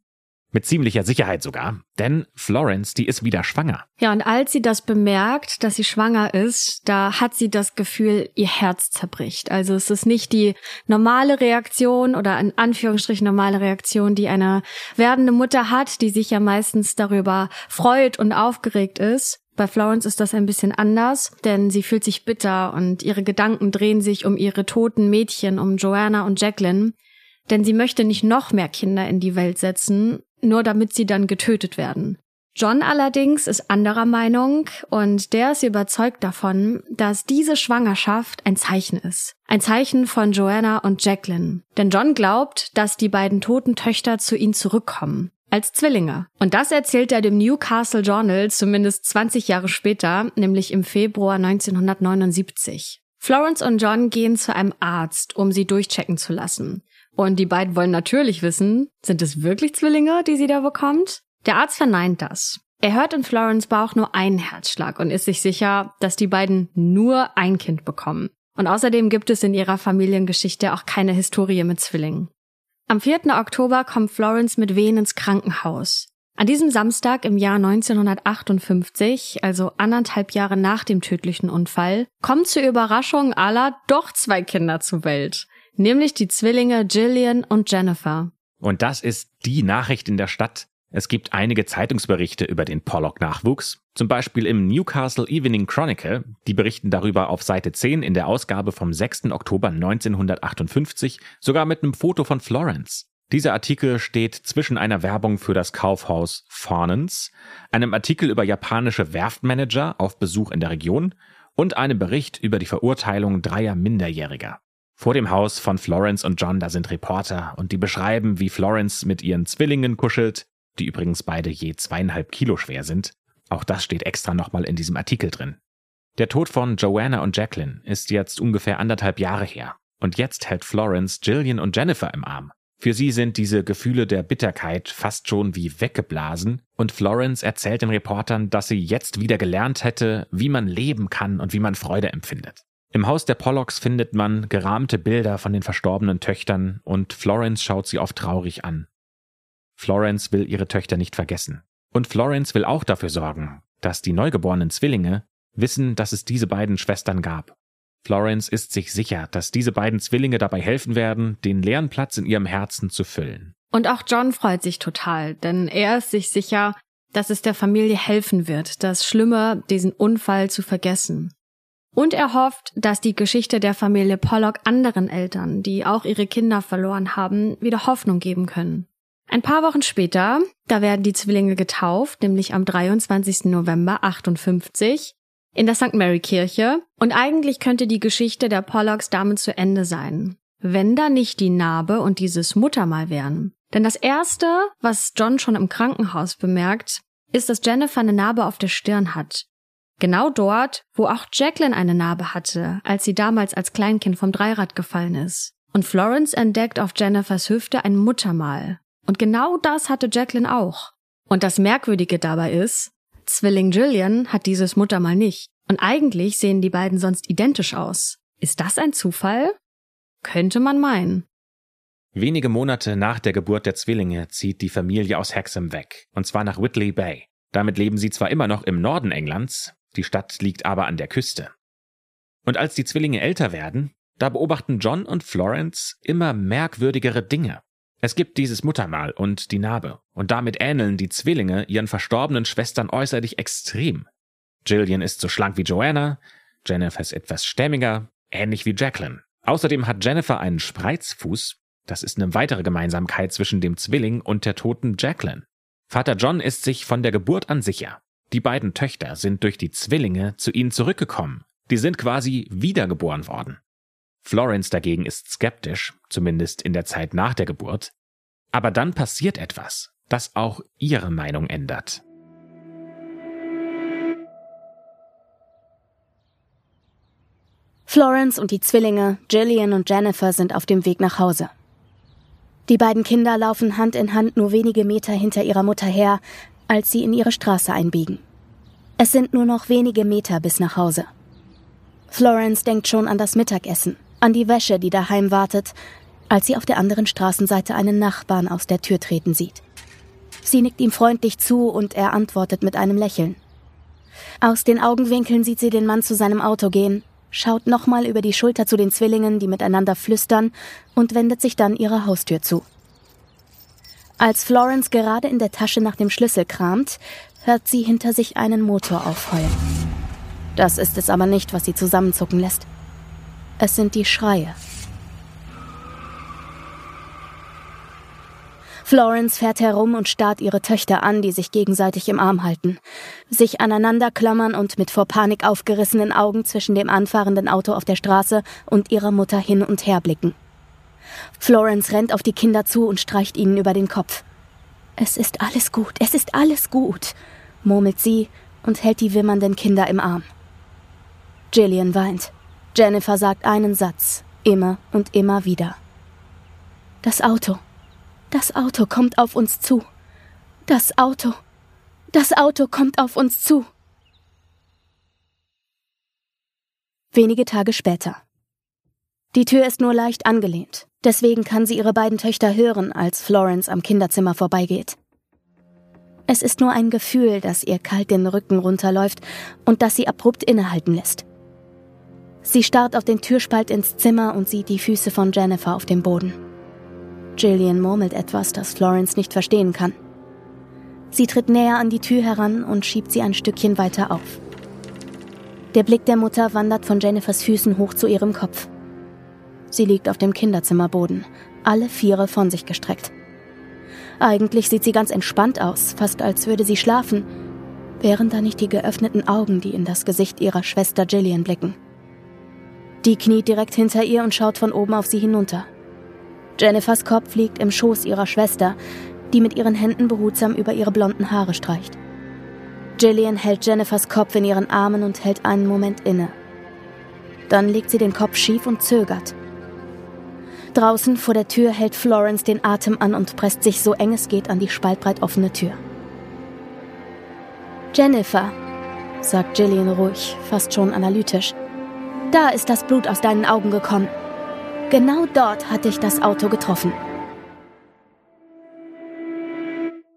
mit ziemlicher Sicherheit sogar. Denn Florence, die ist wieder schwanger. Ja, und als sie das bemerkt, dass sie schwanger ist, da hat sie das Gefühl, ihr Herz zerbricht. Also es ist nicht die normale Reaktion oder in Anführungsstrichen normale Reaktion, die eine werdende Mutter hat, die sich ja meistens darüber freut und aufgeregt ist. Bei Florence ist das ein bisschen anders, denn sie fühlt sich bitter und ihre Gedanken drehen sich um ihre toten Mädchen, um Joanna und Jacqueline. Denn sie möchte nicht noch mehr Kinder in die Welt setzen, nur damit sie dann getötet werden. John allerdings ist anderer Meinung und der ist überzeugt davon, dass diese Schwangerschaft ein Zeichen ist. Ein Zeichen von Joanna und Jacqueline. Denn John glaubt, dass die beiden toten Töchter zu ihm zurückkommen. Als Zwillinge. Und das erzählt er dem Newcastle Journal zumindest 20 Jahre später, nämlich im Februar 1979. Florence und John gehen zu einem Arzt, um sie durchchecken zu lassen. Und die beiden wollen natürlich wissen, sind es wirklich Zwillinge, die sie da bekommt? Der Arzt verneint das. Er hört in Florence Bauch nur einen Herzschlag und ist sich sicher, dass die beiden nur ein Kind bekommen. Und außerdem gibt es in ihrer Familiengeschichte auch keine Historie mit Zwillingen. Am 4. Oktober kommt Florence mit Wehen ins Krankenhaus. An diesem Samstag im Jahr 1958, also anderthalb Jahre nach dem tödlichen Unfall, kommen zur Überraschung aller doch zwei Kinder zur Welt nämlich die Zwillinge Gillian und Jennifer. Und das ist die Nachricht in der Stadt. Es gibt einige Zeitungsberichte über den Pollock-Nachwuchs, zum Beispiel im Newcastle Evening Chronicle. Die berichten darüber auf Seite 10 in der Ausgabe vom 6. Oktober 1958, sogar mit einem Foto von Florence. Dieser Artikel steht zwischen einer Werbung für das Kaufhaus Farnens, einem Artikel über japanische Werftmanager auf Besuch in der Region und einem Bericht über die Verurteilung dreier Minderjähriger. Vor dem Haus von Florence und John, da sind Reporter und die beschreiben, wie Florence mit ihren Zwillingen kuschelt, die übrigens beide je zweieinhalb Kilo schwer sind. Auch das steht extra nochmal in diesem Artikel drin. Der Tod von Joanna und Jacqueline ist jetzt ungefähr anderthalb Jahre her. Und jetzt hält Florence Jillian und Jennifer im Arm. Für sie sind diese Gefühle der Bitterkeit fast schon wie weggeblasen und Florence erzählt den Reportern, dass sie jetzt wieder gelernt hätte, wie man leben kann und wie man Freude empfindet. Im Haus der Pollocks findet man gerahmte Bilder von den verstorbenen Töchtern und Florence schaut sie oft traurig an. Florence will ihre Töchter nicht vergessen. Und Florence will auch dafür sorgen, dass die neugeborenen Zwillinge wissen, dass es diese beiden Schwestern gab. Florence ist sich sicher, dass diese beiden Zwillinge dabei helfen werden, den leeren Platz in ihrem Herzen zu füllen. Und auch John freut sich total, denn er ist sich sicher, dass es der Familie helfen wird, das Schlimme, diesen Unfall zu vergessen. Und er hofft, dass die Geschichte der Familie Pollock anderen Eltern, die auch ihre Kinder verloren haben, wieder Hoffnung geben können. Ein paar Wochen später, da werden die Zwillinge getauft, nämlich am 23. November 58 in der St. Mary Kirche. Und eigentlich könnte die Geschichte der Pollocks damit zu Ende sein. Wenn da nicht die Narbe und dieses Muttermal wären. Denn das erste, was John schon im Krankenhaus bemerkt, ist, dass Jennifer eine Narbe auf der Stirn hat. Genau dort, wo auch Jacqueline eine Narbe hatte, als sie damals als Kleinkind vom Dreirad gefallen ist. Und Florence entdeckt auf Jennifers Hüfte ein Muttermal. Und genau das hatte Jacqueline auch. Und das Merkwürdige dabei ist, Zwilling Jillian hat dieses Muttermal nicht. Und eigentlich sehen die beiden sonst identisch aus. Ist das ein Zufall? Könnte man meinen. Wenige Monate nach der Geburt der Zwillinge zieht die Familie aus Hexham weg, und zwar nach Whitley Bay. Damit leben sie zwar immer noch im Norden Englands, die Stadt liegt aber an der Küste. Und als die Zwillinge älter werden, da beobachten John und Florence immer merkwürdigere Dinge. Es gibt dieses Muttermal und die Narbe, und damit ähneln die Zwillinge ihren verstorbenen Schwestern äußerlich extrem. Jillian ist so schlank wie Joanna, Jennifer ist etwas stämmiger, ähnlich wie Jacqueline. Außerdem hat Jennifer einen Spreizfuß, das ist eine weitere Gemeinsamkeit zwischen dem Zwilling und der toten Jacqueline. Vater John ist sich von der Geburt an sicher. Die beiden Töchter sind durch die Zwillinge zu ihnen zurückgekommen. Die sind quasi wiedergeboren worden. Florence dagegen ist skeptisch, zumindest in der Zeit nach der Geburt. Aber dann passiert etwas, das auch ihre Meinung ändert. Florence und die Zwillinge, Gillian und Jennifer, sind auf dem Weg nach Hause. Die beiden Kinder laufen Hand in Hand nur wenige Meter hinter ihrer Mutter her, als sie in ihre Straße einbiegen. Es sind nur noch wenige Meter bis nach Hause. Florence denkt schon an das Mittagessen, an die Wäsche, die daheim wartet, als sie auf der anderen Straßenseite einen Nachbarn aus der Tür treten sieht. Sie nickt ihm freundlich zu und er antwortet mit einem Lächeln. Aus den Augenwinkeln sieht sie den Mann zu seinem Auto gehen, schaut nochmal über die Schulter zu den Zwillingen, die miteinander flüstern, und wendet sich dann ihrer Haustür zu. Als Florence gerade in der Tasche nach dem Schlüssel kramt, hört sie hinter sich einen Motor aufheulen. Das ist es aber nicht, was sie zusammenzucken lässt. Es sind die Schreie. Florence fährt herum und starrt ihre Töchter an, die sich gegenseitig im Arm halten, sich aneinander klammern und mit vor Panik aufgerissenen Augen zwischen dem anfahrenden Auto auf der Straße und ihrer Mutter hin und her blicken. Florence rennt auf die Kinder zu und streicht ihnen über den Kopf. Es ist alles gut, es ist alles gut, murmelt sie und hält die wimmernden Kinder im Arm. Gillian weint. Jennifer sagt einen Satz, immer und immer wieder. Das Auto. Das Auto kommt auf uns zu. Das Auto. Das Auto kommt auf uns zu. Wenige Tage später. Die Tür ist nur leicht angelehnt. Deswegen kann sie ihre beiden Töchter hören, als Florence am Kinderzimmer vorbeigeht. Es ist nur ein Gefühl, das ihr kalt den Rücken runterläuft und das sie abrupt innehalten lässt. Sie starrt auf den Türspalt ins Zimmer und sieht die Füße von Jennifer auf dem Boden. Jillian murmelt etwas, das Florence nicht verstehen kann. Sie tritt näher an die Tür heran und schiebt sie ein Stückchen weiter auf. Der Blick der Mutter wandert von Jennifers Füßen hoch zu ihrem Kopf. Sie liegt auf dem Kinderzimmerboden, alle Viere von sich gestreckt. Eigentlich sieht sie ganz entspannt aus, fast als würde sie schlafen, wären da nicht die geöffneten Augen, die in das Gesicht ihrer Schwester Gillian blicken. Die kniet direkt hinter ihr und schaut von oben auf sie hinunter. Jennifers Kopf liegt im Schoß ihrer Schwester, die mit ihren Händen behutsam über ihre blonden Haare streicht. Gillian hält Jennifers Kopf in ihren Armen und hält einen Moment inne. Dann legt sie den Kopf schief und zögert. Draußen vor der Tür hält Florence den Atem an und presst sich so eng es geht an die spaltbreit offene Tür. Jennifer, sagt Gillian ruhig, fast schon analytisch, da ist das Blut aus deinen Augen gekommen. Genau dort hat dich das Auto getroffen.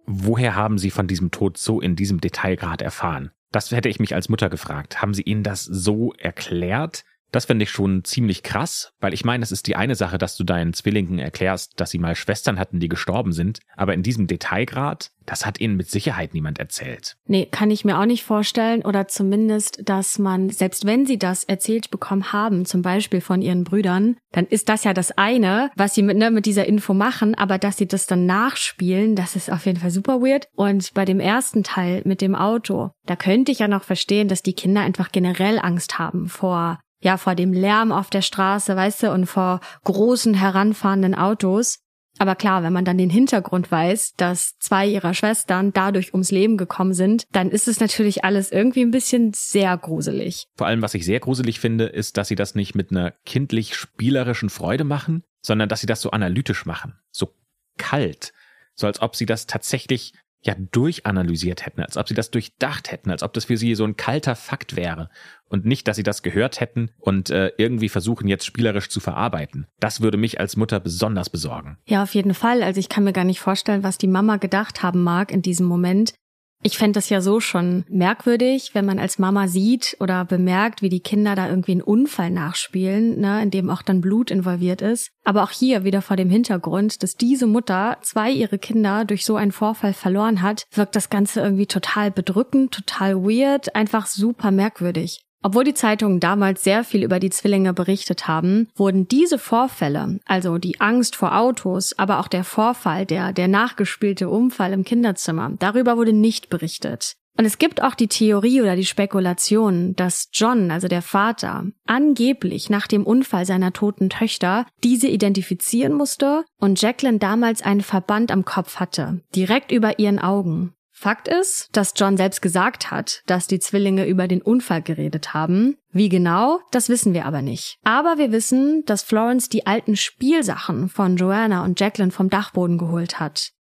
Woher haben Sie von diesem Tod so in diesem Detailgrad erfahren? Das hätte ich mich als Mutter gefragt. Haben Sie Ihnen das so erklärt? Das finde ich schon ziemlich krass, weil ich meine, es ist die eine Sache, dass du deinen Zwillingen erklärst, dass sie mal Schwestern hatten, die gestorben sind, aber in diesem Detailgrad, das hat ihnen mit Sicherheit niemand erzählt. Nee, kann ich mir auch nicht vorstellen oder zumindest, dass man, selbst wenn sie das erzählt bekommen haben, zum Beispiel von ihren Brüdern, dann ist das ja das eine, was sie mit, ne, mit dieser Info machen, aber dass sie das dann nachspielen, das ist auf jeden Fall super weird. Und bei dem ersten Teil mit dem Auto, da könnte ich ja noch verstehen, dass die Kinder einfach generell Angst haben vor ja, vor dem Lärm auf der Straße, weißt du, und vor großen heranfahrenden Autos. Aber klar, wenn man dann den Hintergrund weiß, dass zwei ihrer Schwestern dadurch ums Leben gekommen sind, dann ist es natürlich alles irgendwie ein bisschen sehr gruselig. Vor allem, was ich sehr gruselig finde, ist, dass sie das nicht mit einer kindlich spielerischen Freude machen, sondern dass sie das so analytisch machen, so kalt, so als ob sie das tatsächlich ja durchanalysiert hätten, als ob sie das durchdacht hätten, als ob das für sie so ein kalter Fakt wäre und nicht, dass sie das gehört hätten und äh, irgendwie versuchen jetzt spielerisch zu verarbeiten. Das würde mich als Mutter besonders besorgen. Ja, auf jeden Fall. Also ich kann mir gar nicht vorstellen, was die Mama gedacht haben mag in diesem Moment. Ich fände das ja so schon merkwürdig, wenn man als Mama sieht oder bemerkt, wie die Kinder da irgendwie einen Unfall nachspielen, ne, in dem auch dann Blut involviert ist. Aber auch hier wieder vor dem Hintergrund, dass diese Mutter zwei ihre Kinder durch so einen Vorfall verloren hat, wirkt das Ganze irgendwie total bedrückend, total weird, einfach super merkwürdig. Obwohl die Zeitungen damals sehr viel über die Zwillinge berichtet haben, wurden diese Vorfälle, also die Angst vor Autos, aber auch der Vorfall, der, der nachgespielte Unfall im Kinderzimmer, darüber wurde nicht berichtet. Und es gibt auch die Theorie oder die Spekulation, dass John, also der Vater, angeblich nach dem Unfall seiner toten Töchter diese identifizieren musste und Jacqueline damals einen Verband am Kopf hatte, direkt über ihren Augen. Fakt ist, dass John selbst gesagt hat, dass die Zwillinge über den Unfall geredet haben. Wie genau, das wissen wir aber nicht. Aber wir wissen, dass Florence die alten Spielsachen von Joanna und Jacqueline vom Dachboden geholt hat.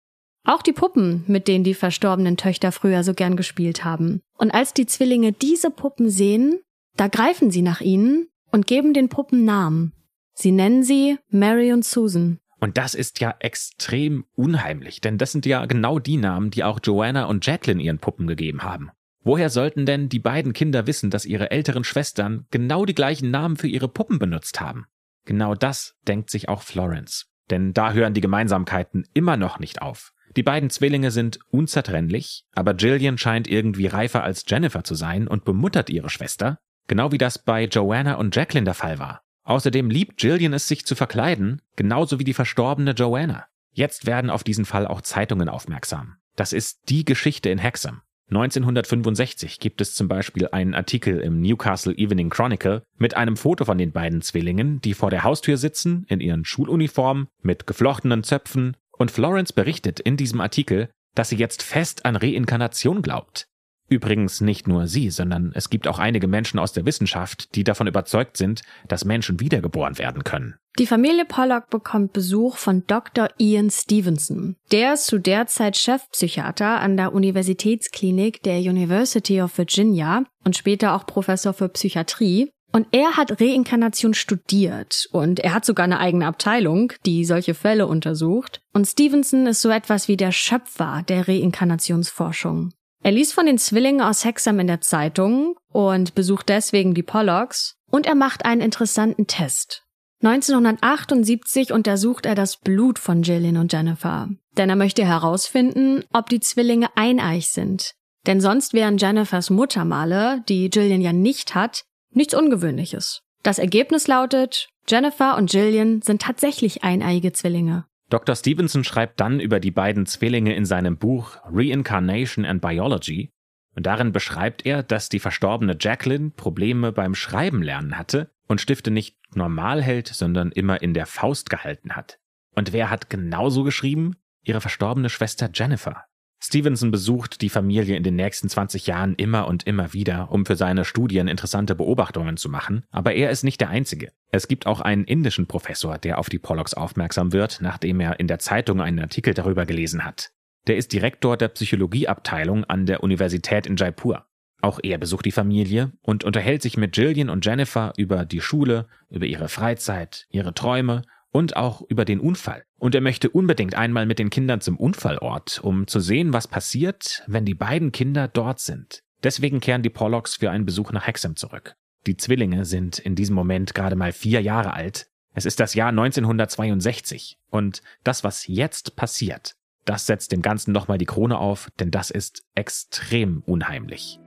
Auch die Puppen, mit denen die verstorbenen Töchter früher so gern gespielt haben. Und als die Zwillinge diese Puppen sehen, da greifen sie nach ihnen und geben den Puppen Namen. Sie nennen sie Mary und Susan. Und das ist ja extrem unheimlich, denn das sind ja genau die Namen, die auch Joanna und Jacqueline ihren Puppen gegeben haben. Woher sollten denn die beiden Kinder wissen, dass ihre älteren Schwestern genau die gleichen Namen für ihre Puppen benutzt haben? Genau das denkt sich auch Florence. Denn da hören die Gemeinsamkeiten immer noch nicht auf. Die beiden Zwillinge sind unzertrennlich, aber Jillian scheint irgendwie reifer als Jennifer zu sein und bemuttert ihre Schwester, genau wie das bei Joanna und Jacqueline der Fall war. Außerdem liebt Jillian es, sich zu verkleiden, genauso wie die verstorbene Joanna. Jetzt werden auf diesen Fall auch Zeitungen aufmerksam. Das ist die Geschichte in Hexham. 1965 gibt es zum Beispiel einen Artikel im Newcastle Evening Chronicle mit einem Foto von den beiden Zwillingen, die vor der Haustür sitzen, in ihren Schuluniformen, mit geflochtenen Zöpfen, und Florence berichtet in diesem Artikel, dass sie jetzt fest an Reinkarnation glaubt. Übrigens nicht nur sie, sondern es gibt auch einige Menschen aus der Wissenschaft, die davon überzeugt sind, dass Menschen wiedergeboren werden können. Die Familie Pollock bekommt Besuch von Dr. Ian Stevenson. Der ist zu der Zeit Chefpsychiater an der Universitätsklinik der University of Virginia und später auch Professor für Psychiatrie. Und er hat Reinkarnation studiert und er hat sogar eine eigene Abteilung, die solche Fälle untersucht. Und Stevenson ist so etwas wie der Schöpfer der Reinkarnationsforschung. Er liest von den Zwillingen aus Hexham in der Zeitung und besucht deswegen die Pollocks und er macht einen interessanten Test. 1978 untersucht er das Blut von Jillian und Jennifer, denn er möchte herausfinden, ob die Zwillinge eineich sind. Denn sonst wären Jennifers Muttermale, die Jillian ja nicht hat, nichts Ungewöhnliches. Das Ergebnis lautet, Jennifer und Jillian sind tatsächlich eineige Zwillinge. Dr. Stevenson schreibt dann über die beiden Zwillinge in seinem Buch Reincarnation and Biology. Und darin beschreibt er, dass die verstorbene Jacqueline Probleme beim Schreiben lernen hatte und Stifte nicht normal hält, sondern immer in der Faust gehalten hat. Und wer hat genauso geschrieben? Ihre verstorbene Schwester Jennifer. Stevenson besucht die Familie in den nächsten 20 Jahren immer und immer wieder, um für seine Studien interessante Beobachtungen zu machen, aber er ist nicht der Einzige. Es gibt auch einen indischen Professor, der auf die Pollocks aufmerksam wird, nachdem er in der Zeitung einen Artikel darüber gelesen hat. Der ist Direktor der Psychologieabteilung an der Universität in Jaipur. Auch er besucht die Familie und unterhält sich mit Jillian und Jennifer über die Schule, über ihre Freizeit, ihre Träume und auch über den Unfall. Und er möchte unbedingt einmal mit den Kindern zum Unfallort, um zu sehen, was passiert, wenn die beiden Kinder dort sind. Deswegen kehren die Pollocks für einen Besuch nach Hexham zurück. Die Zwillinge sind in diesem Moment gerade mal vier Jahre alt. Es ist das Jahr 1962. Und das, was jetzt passiert, das setzt dem Ganzen nochmal die Krone auf, denn das ist extrem unheimlich.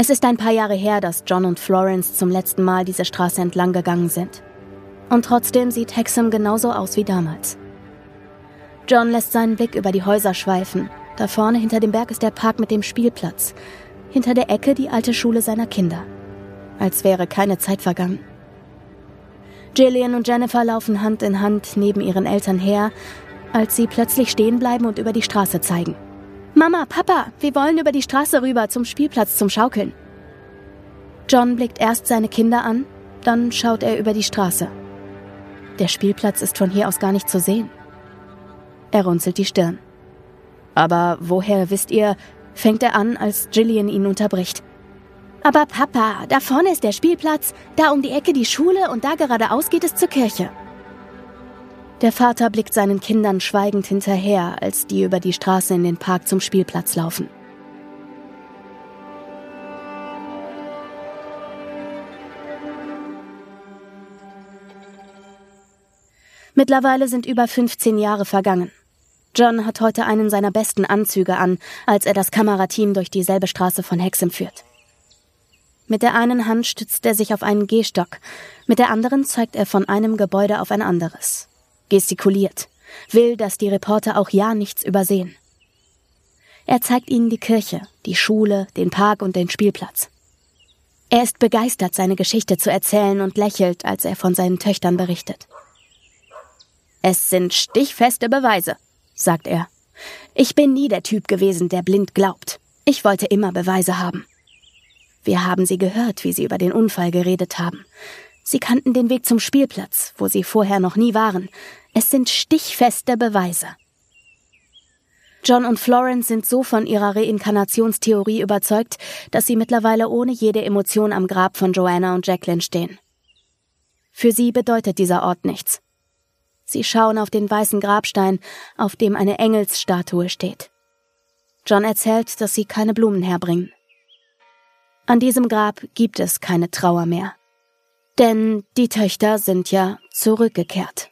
Es ist ein paar Jahre her, dass John und Florence zum letzten Mal diese Straße entlang gegangen sind. Und trotzdem sieht Hexham genauso aus wie damals. John lässt seinen Blick über die Häuser schweifen. Da vorne hinter dem Berg ist der Park mit dem Spielplatz. Hinter der Ecke die alte Schule seiner Kinder. Als wäre keine Zeit vergangen. Jillian und Jennifer laufen Hand in Hand neben ihren Eltern her, als sie plötzlich stehen bleiben und über die Straße zeigen. Mama, Papa, wir wollen über die Straße rüber zum Spielplatz zum Schaukeln. John blickt erst seine Kinder an, dann schaut er über die Straße. Der Spielplatz ist von hier aus gar nicht zu sehen. Er runzelt die Stirn. Aber woher wisst ihr, fängt er an, als Gillian ihn unterbricht. Aber Papa, da vorne ist der Spielplatz, da um die Ecke die Schule und da geradeaus geht es zur Kirche. Der Vater blickt seinen Kindern schweigend hinterher, als die über die Straße in den Park zum Spielplatz laufen. Mittlerweile sind über 15 Jahre vergangen. John hat heute einen seiner besten Anzüge an, als er das Kamerateam durch dieselbe Straße von Hexham führt. Mit der einen Hand stützt er sich auf einen Gehstock, mit der anderen zeigt er von einem Gebäude auf ein anderes. Gestikuliert, will, dass die Reporter auch ja nichts übersehen. Er zeigt ihnen die Kirche, die Schule, den Park und den Spielplatz. Er ist begeistert, seine Geschichte zu erzählen und lächelt, als er von seinen Töchtern berichtet. Es sind stichfeste Beweise, sagt er. Ich bin nie der Typ gewesen, der blind glaubt. Ich wollte immer Beweise haben. Wir haben sie gehört, wie sie über den Unfall geredet haben. Sie kannten den Weg zum Spielplatz, wo sie vorher noch nie waren. Es sind stichfeste Beweise. John und Florence sind so von ihrer Reinkarnationstheorie überzeugt, dass sie mittlerweile ohne jede Emotion am Grab von Joanna und Jacqueline stehen. Für sie bedeutet dieser Ort nichts. Sie schauen auf den weißen Grabstein, auf dem eine Engelsstatue steht. John erzählt, dass sie keine Blumen herbringen. An diesem Grab gibt es keine Trauer mehr. Denn die Töchter sind ja zurückgekehrt.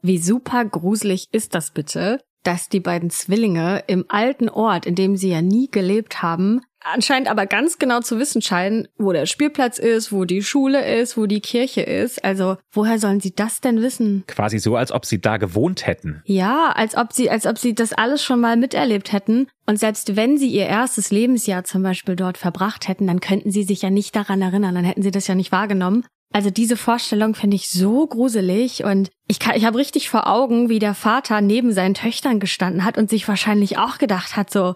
Wie super gruselig ist das bitte, dass die beiden Zwillinge im alten Ort, in dem sie ja nie gelebt haben, anscheinend aber ganz genau zu wissen scheinen, wo der Spielplatz ist, wo die Schule ist, wo die Kirche ist. Also, woher sollen sie das denn wissen? Quasi so, als ob sie da gewohnt hätten. Ja, als ob sie, als ob sie das alles schon mal miterlebt hätten. Und selbst wenn sie ihr erstes Lebensjahr zum Beispiel dort verbracht hätten, dann könnten sie sich ja nicht daran erinnern, dann hätten sie das ja nicht wahrgenommen. Also diese Vorstellung finde ich so gruselig und ich, kann, ich habe richtig vor Augen, wie der Vater neben seinen Töchtern gestanden hat und sich wahrscheinlich auch gedacht hat, so,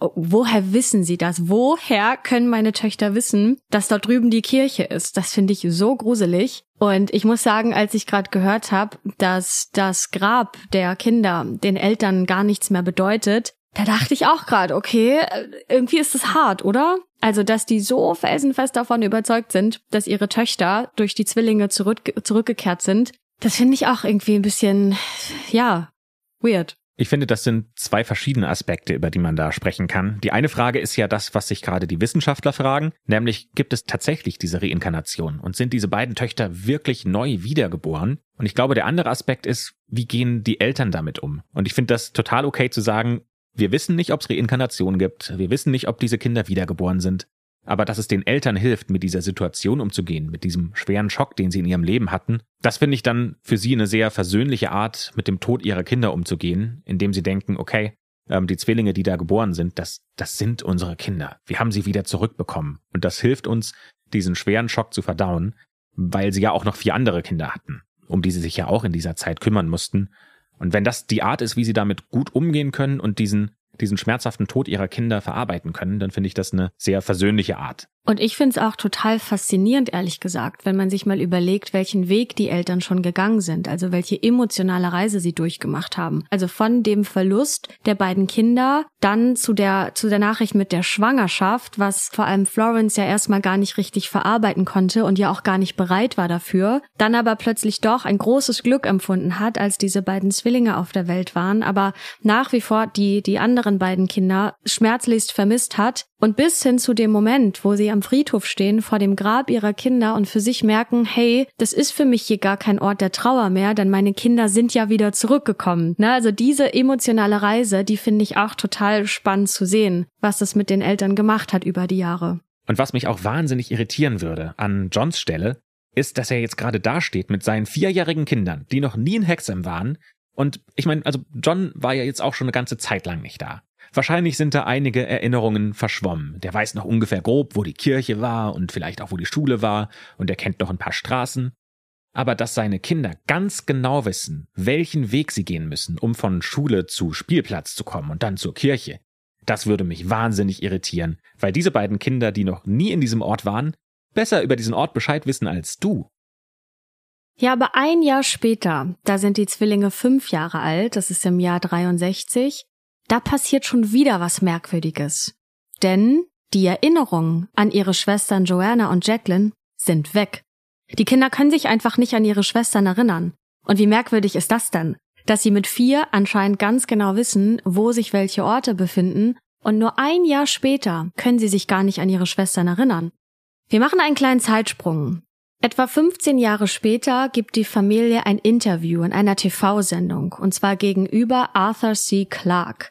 oh, woher wissen sie das? Woher können meine Töchter wissen, dass dort drüben die Kirche ist? Das finde ich so gruselig. Und ich muss sagen, als ich gerade gehört habe, dass das Grab der Kinder den Eltern gar nichts mehr bedeutet, da dachte ich auch gerade, okay, irgendwie ist es hart, oder? Also, dass die so felsenfest davon überzeugt sind, dass ihre Töchter durch die Zwillinge zurück, zurückgekehrt sind, das finde ich auch irgendwie ein bisschen, ja, weird. Ich finde, das sind zwei verschiedene Aspekte, über die man da sprechen kann. Die eine Frage ist ja das, was sich gerade die Wissenschaftler fragen, nämlich gibt es tatsächlich diese Reinkarnation und sind diese beiden Töchter wirklich neu wiedergeboren? Und ich glaube, der andere Aspekt ist, wie gehen die Eltern damit um? Und ich finde das total okay zu sagen, wir wissen nicht, ob es Reinkarnation gibt, wir wissen nicht, ob diese Kinder wiedergeboren sind, aber dass es den Eltern hilft, mit dieser Situation umzugehen, mit diesem schweren Schock, den sie in ihrem Leben hatten, das finde ich dann für sie eine sehr versöhnliche Art, mit dem Tod ihrer Kinder umzugehen, indem sie denken, okay, ähm, die Zwillinge, die da geboren sind, das, das sind unsere Kinder. Wir haben sie wieder zurückbekommen. Und das hilft uns, diesen schweren Schock zu verdauen, weil sie ja auch noch vier andere Kinder hatten, um die sie sich ja auch in dieser Zeit kümmern mussten. Und wenn das die Art ist, wie sie damit gut umgehen können und diesen diesen schmerzhaften Tod ihrer Kinder verarbeiten können, dann finde ich das eine sehr versöhnliche Art. Und ich finde es auch total faszinierend, ehrlich gesagt, wenn man sich mal überlegt, welchen Weg die Eltern schon gegangen sind, also welche emotionale Reise sie durchgemacht haben. Also von dem Verlust der beiden Kinder dann zu der, zu der Nachricht mit der Schwangerschaft, was vor allem Florence ja erstmal gar nicht richtig verarbeiten konnte und ja auch gar nicht bereit war dafür, dann aber plötzlich doch ein großes Glück empfunden hat, als diese beiden Zwillinge auf der Welt waren, aber nach wie vor die, die anderen beiden Kinder schmerzlichst vermisst hat und bis hin zu dem Moment, wo sie am Friedhof stehen vor dem Grab ihrer Kinder und für sich merken, hey, das ist für mich hier gar kein Ort der Trauer mehr, denn meine Kinder sind ja wieder zurückgekommen. Na, also diese emotionale Reise, die finde ich auch total spannend zu sehen, was das mit den Eltern gemacht hat über die Jahre. Und was mich auch wahnsinnig irritieren würde an Johns Stelle, ist, dass er jetzt gerade dasteht mit seinen vierjährigen Kindern, die noch nie in Hexham waren. Und ich meine, also John war ja jetzt auch schon eine ganze Zeit lang nicht da. Wahrscheinlich sind da einige Erinnerungen verschwommen. Der weiß noch ungefähr grob, wo die Kirche war und vielleicht auch, wo die Schule war, und er kennt noch ein paar Straßen. Aber dass seine Kinder ganz genau wissen, welchen Weg sie gehen müssen, um von Schule zu Spielplatz zu kommen und dann zur Kirche, das würde mich wahnsinnig irritieren, weil diese beiden Kinder, die noch nie in diesem Ort waren, besser über diesen Ort Bescheid wissen als du. Ja, aber ein Jahr später, da sind die Zwillinge fünf Jahre alt, das ist im Jahr 63, da passiert schon wieder was Merkwürdiges. Denn die Erinnerungen an ihre Schwestern Joanna und Jacqueline sind weg. Die Kinder können sich einfach nicht an ihre Schwestern erinnern. Und wie merkwürdig ist das denn? Dass sie mit vier anscheinend ganz genau wissen, wo sich welche Orte befinden, und nur ein Jahr später können sie sich gar nicht an ihre Schwestern erinnern. Wir machen einen kleinen Zeitsprung. Etwa 15 Jahre später gibt die Familie ein Interview in einer TV-Sendung, und zwar gegenüber Arthur C. Clarke.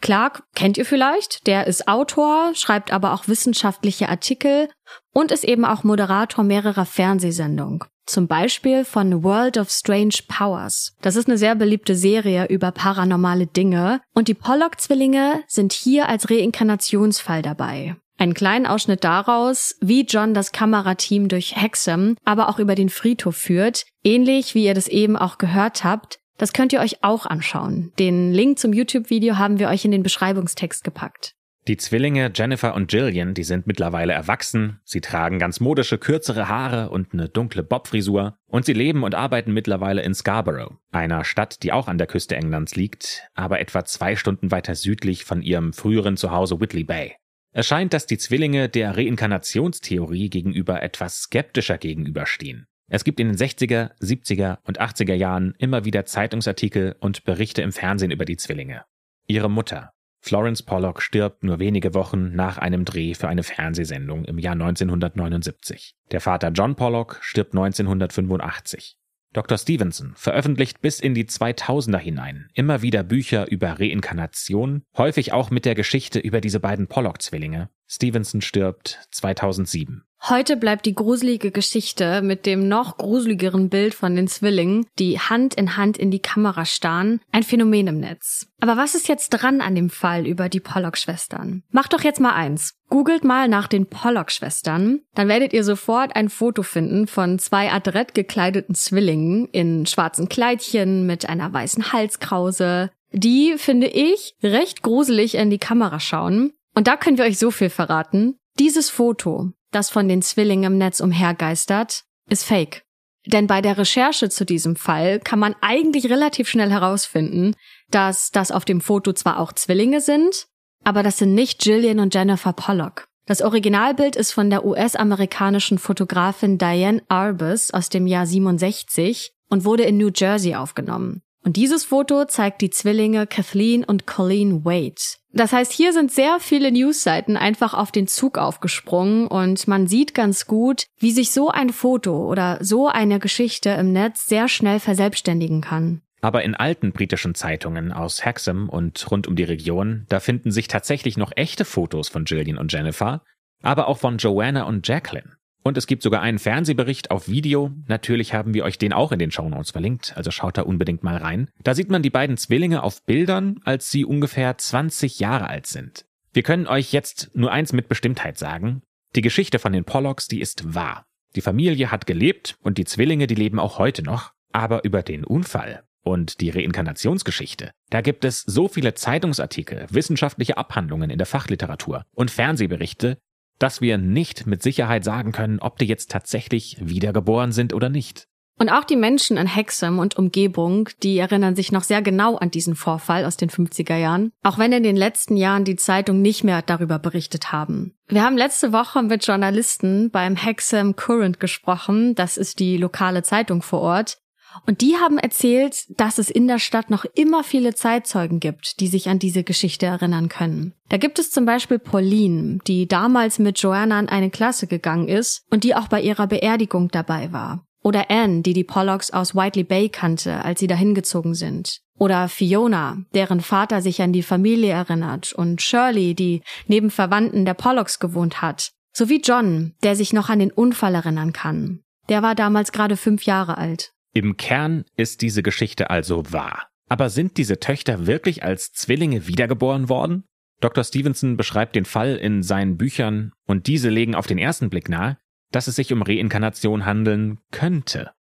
Clarke kennt ihr vielleicht, der ist Autor, schreibt aber auch wissenschaftliche Artikel und ist eben auch Moderator mehrerer Fernsehsendungen. Zum Beispiel von World of Strange Powers. Das ist eine sehr beliebte Serie über paranormale Dinge und die Pollock-Zwillinge sind hier als Reinkarnationsfall dabei. Einen kleinen Ausschnitt daraus, wie John das Kamerateam durch Hexham, aber auch über den Friedhof führt, ähnlich wie ihr das eben auch gehört habt. Das könnt ihr euch auch anschauen. Den Link zum YouTube-Video haben wir euch in den Beschreibungstext gepackt. Die Zwillinge Jennifer und Jillian, die sind mittlerweile erwachsen, sie tragen ganz modische kürzere Haare und eine dunkle Bobfrisur und sie leben und arbeiten mittlerweile in Scarborough, einer Stadt, die auch an der Küste Englands liegt, aber etwa zwei Stunden weiter südlich von ihrem früheren Zuhause Whitley Bay. Es scheint, dass die Zwillinge der Reinkarnationstheorie gegenüber etwas skeptischer gegenüberstehen. Es gibt in den 60er, 70er und 80er Jahren immer wieder Zeitungsartikel und Berichte im Fernsehen über die Zwillinge. Ihre Mutter, Florence Pollock, stirbt nur wenige Wochen nach einem Dreh für eine Fernsehsendung im Jahr 1979. Der Vater John Pollock stirbt 1985. Dr. Stevenson veröffentlicht bis in die 2000er hinein immer wieder Bücher über Reinkarnation, häufig auch mit der Geschichte über diese beiden Pollock-Zwillinge. Stevenson stirbt 2007. Heute bleibt die gruselige Geschichte mit dem noch gruseligeren Bild von den Zwillingen, die Hand in Hand in die Kamera starren, ein Phänomen im Netz. Aber was ist jetzt dran an dem Fall über die Pollock-Schwestern? Macht doch jetzt mal eins. Googelt mal nach den Pollock-Schwestern, dann werdet ihr sofort ein Foto finden von zwei adrett gekleideten Zwillingen in schwarzen Kleidchen mit einer weißen Halskrause, die, finde ich, recht gruselig in die Kamera schauen. Und da können wir euch so viel verraten. Dieses Foto das von den Zwillingen im Netz umhergeistert, ist fake. Denn bei der Recherche zu diesem Fall kann man eigentlich relativ schnell herausfinden, dass das auf dem Foto zwar auch Zwillinge sind, aber das sind nicht Gillian und Jennifer Pollock. Das Originalbild ist von der US-amerikanischen Fotografin Diane Arbus aus dem Jahr 67 und wurde in New Jersey aufgenommen. Und dieses Foto zeigt die Zwillinge Kathleen und Colleen Wade. Das heißt, hier sind sehr viele Newsseiten einfach auf den Zug aufgesprungen und man sieht ganz gut, wie sich so ein Foto oder so eine Geschichte im Netz sehr schnell verselbstständigen kann. Aber in alten britischen Zeitungen aus Hexham und rund um die Region, da finden sich tatsächlich noch echte Fotos von Jillian und Jennifer, aber auch von Joanna und Jacqueline. Und es gibt sogar einen Fernsehbericht auf Video. Natürlich haben wir euch den auch in den Shownotes verlinkt, also schaut da unbedingt mal rein. Da sieht man die beiden Zwillinge auf Bildern, als sie ungefähr 20 Jahre alt sind. Wir können euch jetzt nur eins mit Bestimmtheit sagen. Die Geschichte von den Pollocks, die ist wahr. Die Familie hat gelebt und die Zwillinge, die leben auch heute noch. Aber über den Unfall und die Reinkarnationsgeschichte, da gibt es so viele Zeitungsartikel, wissenschaftliche Abhandlungen in der Fachliteratur und Fernsehberichte, dass wir nicht mit Sicherheit sagen können, ob die jetzt tatsächlich wiedergeboren sind oder nicht. Und auch die Menschen in Hexham und Umgebung, die erinnern sich noch sehr genau an diesen Vorfall aus den 50er Jahren, auch wenn in den letzten Jahren die Zeitung nicht mehr darüber berichtet haben. Wir haben letzte Woche mit Journalisten beim Hexham Current gesprochen, das ist die lokale Zeitung vor Ort, und die haben erzählt, dass es in der Stadt noch immer viele Zeitzeugen gibt, die sich an diese Geschichte erinnern können. Da gibt es zum Beispiel Pauline, die damals mit Joanna in eine Klasse gegangen ist und die auch bei ihrer Beerdigung dabei war. Oder Anne, die die Pollocks aus Whiteley Bay kannte, als sie dahin gezogen sind. Oder Fiona, deren Vater sich an die Familie erinnert. Und Shirley, die neben Verwandten der Pollocks gewohnt hat. Sowie John, der sich noch an den Unfall erinnern kann. Der war damals gerade fünf Jahre alt. Im Kern ist diese Geschichte also wahr. Aber sind diese Töchter wirklich als Zwillinge wiedergeboren worden? Dr. Stevenson beschreibt den Fall in seinen Büchern und diese legen auf den ersten Blick nahe, dass es sich um Reinkarnation handeln könnte.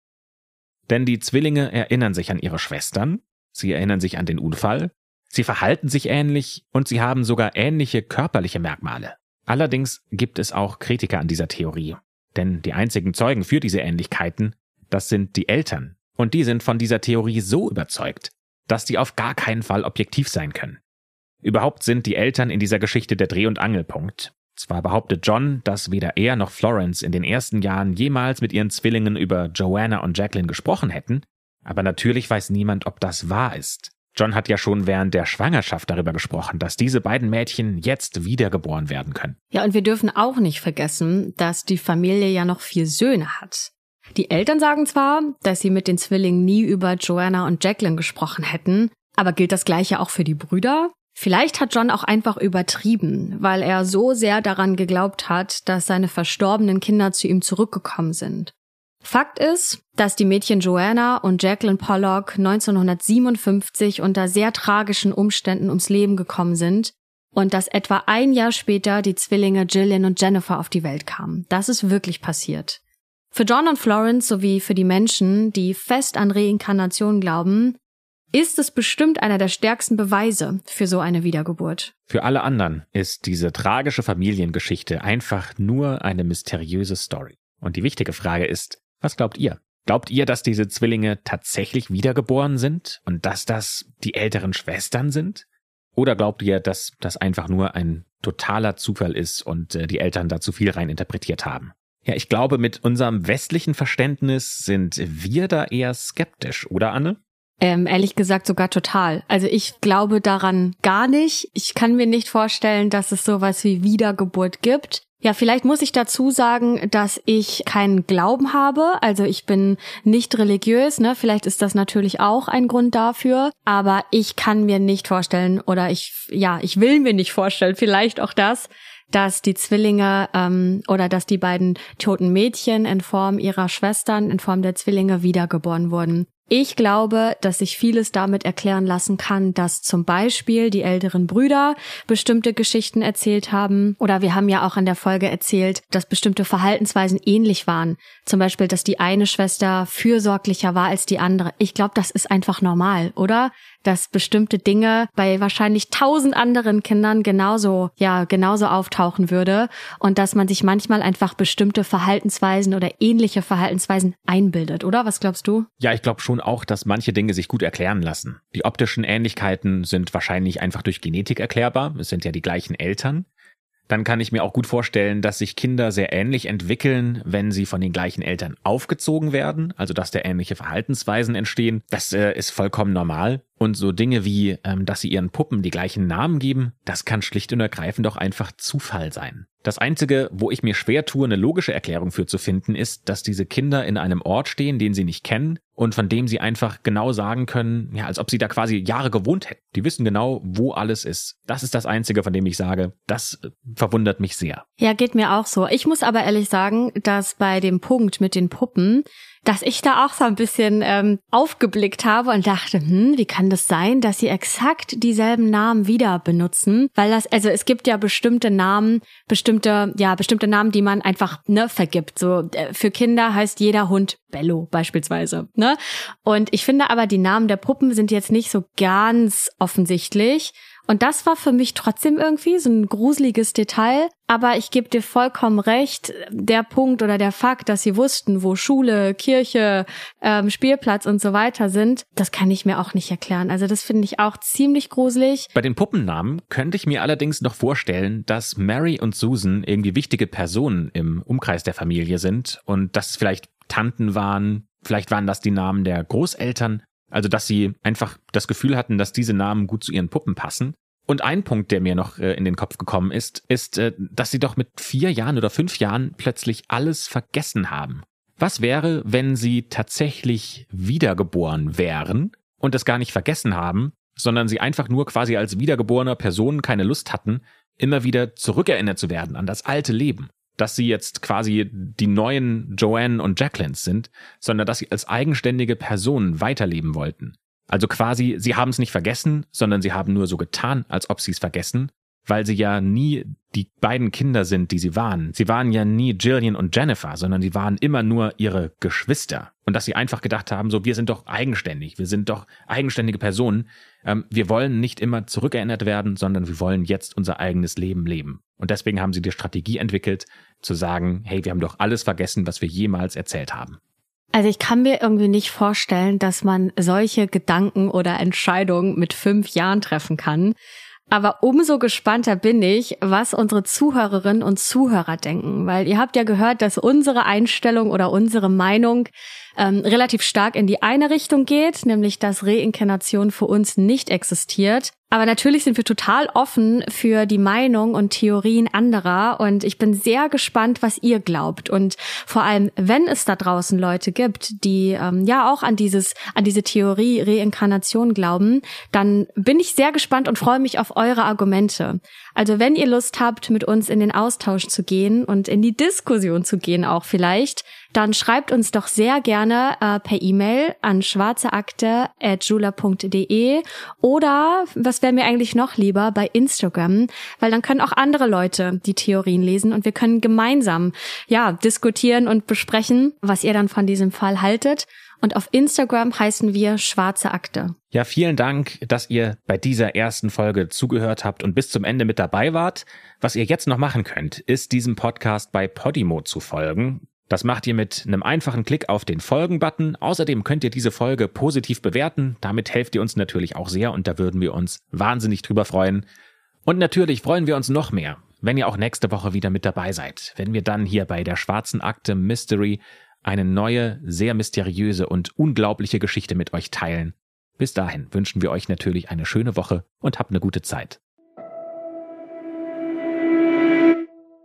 Denn die Zwillinge erinnern sich an ihre Schwestern, sie erinnern sich an den Unfall, sie verhalten sich ähnlich und sie haben sogar ähnliche körperliche Merkmale. Allerdings gibt es auch Kritiker an dieser Theorie, denn die einzigen Zeugen für diese Ähnlichkeiten das sind die Eltern. Und die sind von dieser Theorie so überzeugt, dass die auf gar keinen Fall objektiv sein können. Überhaupt sind die Eltern in dieser Geschichte der Dreh- und Angelpunkt. Zwar behauptet John, dass weder er noch Florence in den ersten Jahren jemals mit ihren Zwillingen über Joanna und Jacqueline gesprochen hätten, aber natürlich weiß niemand, ob das wahr ist. John hat ja schon während der Schwangerschaft darüber gesprochen, dass diese beiden Mädchen jetzt wiedergeboren werden können. Ja, und wir dürfen auch nicht vergessen, dass die Familie ja noch vier Söhne hat. Die Eltern sagen zwar, dass sie mit den Zwillingen nie über Joanna und Jacqueline gesprochen hätten, aber gilt das gleiche auch für die Brüder? Vielleicht hat John auch einfach übertrieben, weil er so sehr daran geglaubt hat, dass seine verstorbenen Kinder zu ihm zurückgekommen sind. Fakt ist, dass die Mädchen Joanna und Jacqueline Pollock 1957 unter sehr tragischen Umständen ums Leben gekommen sind und dass etwa ein Jahr später die Zwillinge Gillian und Jennifer auf die Welt kamen. Das ist wirklich passiert. Für John und Florence sowie für die Menschen, die fest an Reinkarnation glauben, ist es bestimmt einer der stärksten Beweise für so eine Wiedergeburt. Für alle anderen ist diese tragische Familiengeschichte einfach nur eine mysteriöse Story. Und die wichtige Frage ist, was glaubt ihr? Glaubt ihr, dass diese Zwillinge tatsächlich wiedergeboren sind und dass das die älteren Schwestern sind? Oder glaubt ihr, dass das einfach nur ein totaler Zufall ist und äh, die Eltern da zu viel rein interpretiert haben? Ja, ich glaube, mit unserem westlichen Verständnis sind wir da eher skeptisch, oder Anne? Ähm, ehrlich gesagt sogar total. Also ich glaube daran gar nicht. Ich kann mir nicht vorstellen, dass es sowas wie Wiedergeburt gibt. Ja, vielleicht muss ich dazu sagen, dass ich keinen Glauben habe. Also ich bin nicht religiös, ne? Vielleicht ist das natürlich auch ein Grund dafür. Aber ich kann mir nicht vorstellen oder ich, ja, ich will mir nicht vorstellen, vielleicht auch das, dass die Zwillinge ähm, oder dass die beiden toten Mädchen in Form ihrer Schwestern, in Form der Zwillinge wiedergeboren wurden. Ich glaube, dass sich vieles damit erklären lassen kann, dass zum Beispiel die älteren Brüder bestimmte Geschichten erzählt haben. Oder wir haben ja auch in der Folge erzählt, dass bestimmte Verhaltensweisen ähnlich waren. Zum Beispiel, dass die eine Schwester fürsorglicher war als die andere. Ich glaube, das ist einfach normal, oder? dass bestimmte Dinge bei wahrscheinlich tausend anderen Kindern genauso, ja, genauso auftauchen würde und dass man sich manchmal einfach bestimmte Verhaltensweisen oder ähnliche Verhaltensweisen einbildet, oder? Was glaubst du? Ja, ich glaube schon auch, dass manche Dinge sich gut erklären lassen. Die optischen Ähnlichkeiten sind wahrscheinlich einfach durch Genetik erklärbar. Es sind ja die gleichen Eltern dann kann ich mir auch gut vorstellen, dass sich Kinder sehr ähnlich entwickeln, wenn sie von den gleichen Eltern aufgezogen werden, also dass da ähnliche Verhaltensweisen entstehen. Das äh, ist vollkommen normal. Und so Dinge wie, ähm, dass sie ihren Puppen die gleichen Namen geben, das kann schlicht und ergreifend auch einfach Zufall sein. Das Einzige, wo ich mir schwer tue, eine logische Erklärung für zu finden, ist, dass diese Kinder in einem Ort stehen, den sie nicht kennen und von dem sie einfach genau sagen können, ja, als ob sie da quasi Jahre gewohnt hätten. Die wissen genau, wo alles ist. Das ist das Einzige, von dem ich sage, das äh, verwundert mich sehr. Ja, geht mir auch so. Ich muss aber ehrlich sagen, dass bei dem Punkt mit den Puppen dass ich da auch so ein bisschen ähm, aufgeblickt habe und dachte, hm, wie kann das sein, dass sie exakt dieselben Namen wieder benutzen? Weil das, also es gibt ja bestimmte Namen, bestimmte, ja, bestimmte Namen, die man einfach ne vergibt. So äh, für Kinder heißt jeder Hund Bello beispielsweise. Ne? Und ich finde aber, die Namen der Puppen sind jetzt nicht so ganz offensichtlich. Und das war für mich trotzdem irgendwie so ein gruseliges Detail. Aber ich gebe dir vollkommen recht, der Punkt oder der Fakt, dass sie wussten, wo Schule, Kirche, ähm, Spielplatz und so weiter sind, das kann ich mir auch nicht erklären. Also das finde ich auch ziemlich gruselig. Bei den Puppennamen könnte ich mir allerdings noch vorstellen, dass Mary und Susan irgendwie wichtige Personen im Umkreis der Familie sind und dass vielleicht Tanten waren, vielleicht waren das die Namen der Großeltern also, dass sie einfach das Gefühl hatten, dass diese Namen gut zu ihren Puppen passen. Und ein Punkt, der mir noch äh, in den Kopf gekommen ist, ist, äh, dass sie doch mit vier Jahren oder fünf Jahren plötzlich alles vergessen haben. Was wäre, wenn sie tatsächlich wiedergeboren wären und es gar nicht vergessen haben, sondern sie einfach nur quasi als wiedergeborener Person keine Lust hatten, immer wieder zurückerinnert zu werden an das alte Leben? Dass sie jetzt quasi die neuen Joanne und Jacquelines sind, sondern dass sie als eigenständige Personen weiterleben wollten. Also quasi, sie haben es nicht vergessen, sondern sie haben nur so getan, als ob sie es vergessen, weil sie ja nie die beiden Kinder sind, die sie waren. Sie waren ja nie Jillian und Jennifer, sondern sie waren immer nur ihre Geschwister. Und dass sie einfach gedacht haben, so, wir sind doch eigenständig, wir sind doch eigenständige Personen. Ähm, wir wollen nicht immer zurückerinnert werden, sondern wir wollen jetzt unser eigenes Leben leben. Und deswegen haben sie die Strategie entwickelt, zu sagen, hey, wir haben doch alles vergessen, was wir jemals erzählt haben. Also ich kann mir irgendwie nicht vorstellen, dass man solche Gedanken oder Entscheidungen mit fünf Jahren treffen kann. Aber umso gespannter bin ich, was unsere Zuhörerinnen und Zuhörer denken, weil ihr habt ja gehört, dass unsere Einstellung oder unsere Meinung ähm, relativ stark in die eine Richtung geht, nämlich dass Reinkarnation für uns nicht existiert. Aber natürlich sind wir total offen für die Meinung und Theorien anderer und ich bin sehr gespannt, was ihr glaubt und vor allem, wenn es da draußen Leute gibt, die ähm, ja auch an dieses an diese Theorie Reinkarnation glauben, dann bin ich sehr gespannt und freue mich auf eure Argumente. Also wenn ihr Lust habt, mit uns in den Austausch zu gehen und in die Diskussion zu gehen auch vielleicht, dann schreibt uns doch sehr gerne äh, per E-Mail an schwarzeakte.jula.de oder, was wäre mir eigentlich noch lieber, bei Instagram, weil dann können auch andere Leute die Theorien lesen und wir können gemeinsam, ja, diskutieren und besprechen, was ihr dann von diesem Fall haltet. Und auf Instagram heißen wir Schwarze Akte. Ja, vielen Dank, dass ihr bei dieser ersten Folge zugehört habt und bis zum Ende mit dabei wart. Was ihr jetzt noch machen könnt, ist diesem Podcast bei Podimo zu folgen. Das macht ihr mit einem einfachen Klick auf den Folgen-Button. Außerdem könnt ihr diese Folge positiv bewerten. Damit helft ihr uns natürlich auch sehr und da würden wir uns wahnsinnig drüber freuen. Und natürlich freuen wir uns noch mehr, wenn ihr auch nächste Woche wieder mit dabei seid, wenn wir dann hier bei der schwarzen Akte Mystery eine neue, sehr mysteriöse und unglaubliche Geschichte mit euch teilen. Bis dahin wünschen wir euch natürlich eine schöne Woche und habt eine gute Zeit.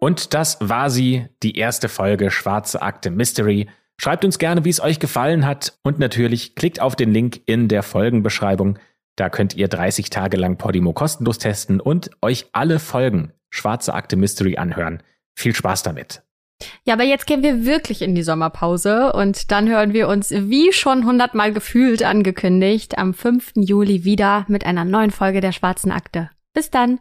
Und das war sie, die erste Folge Schwarze Akte Mystery. Schreibt uns gerne, wie es euch gefallen hat und natürlich klickt auf den Link in der Folgenbeschreibung. Da könnt ihr 30 Tage lang Podimo kostenlos testen und euch alle Folgen Schwarze Akte Mystery anhören. Viel Spaß damit. Ja, aber jetzt gehen wir wirklich in die Sommerpause und dann hören wir uns wie schon hundertmal gefühlt angekündigt am 5. Juli wieder mit einer neuen Folge der Schwarzen Akte. Bis dann!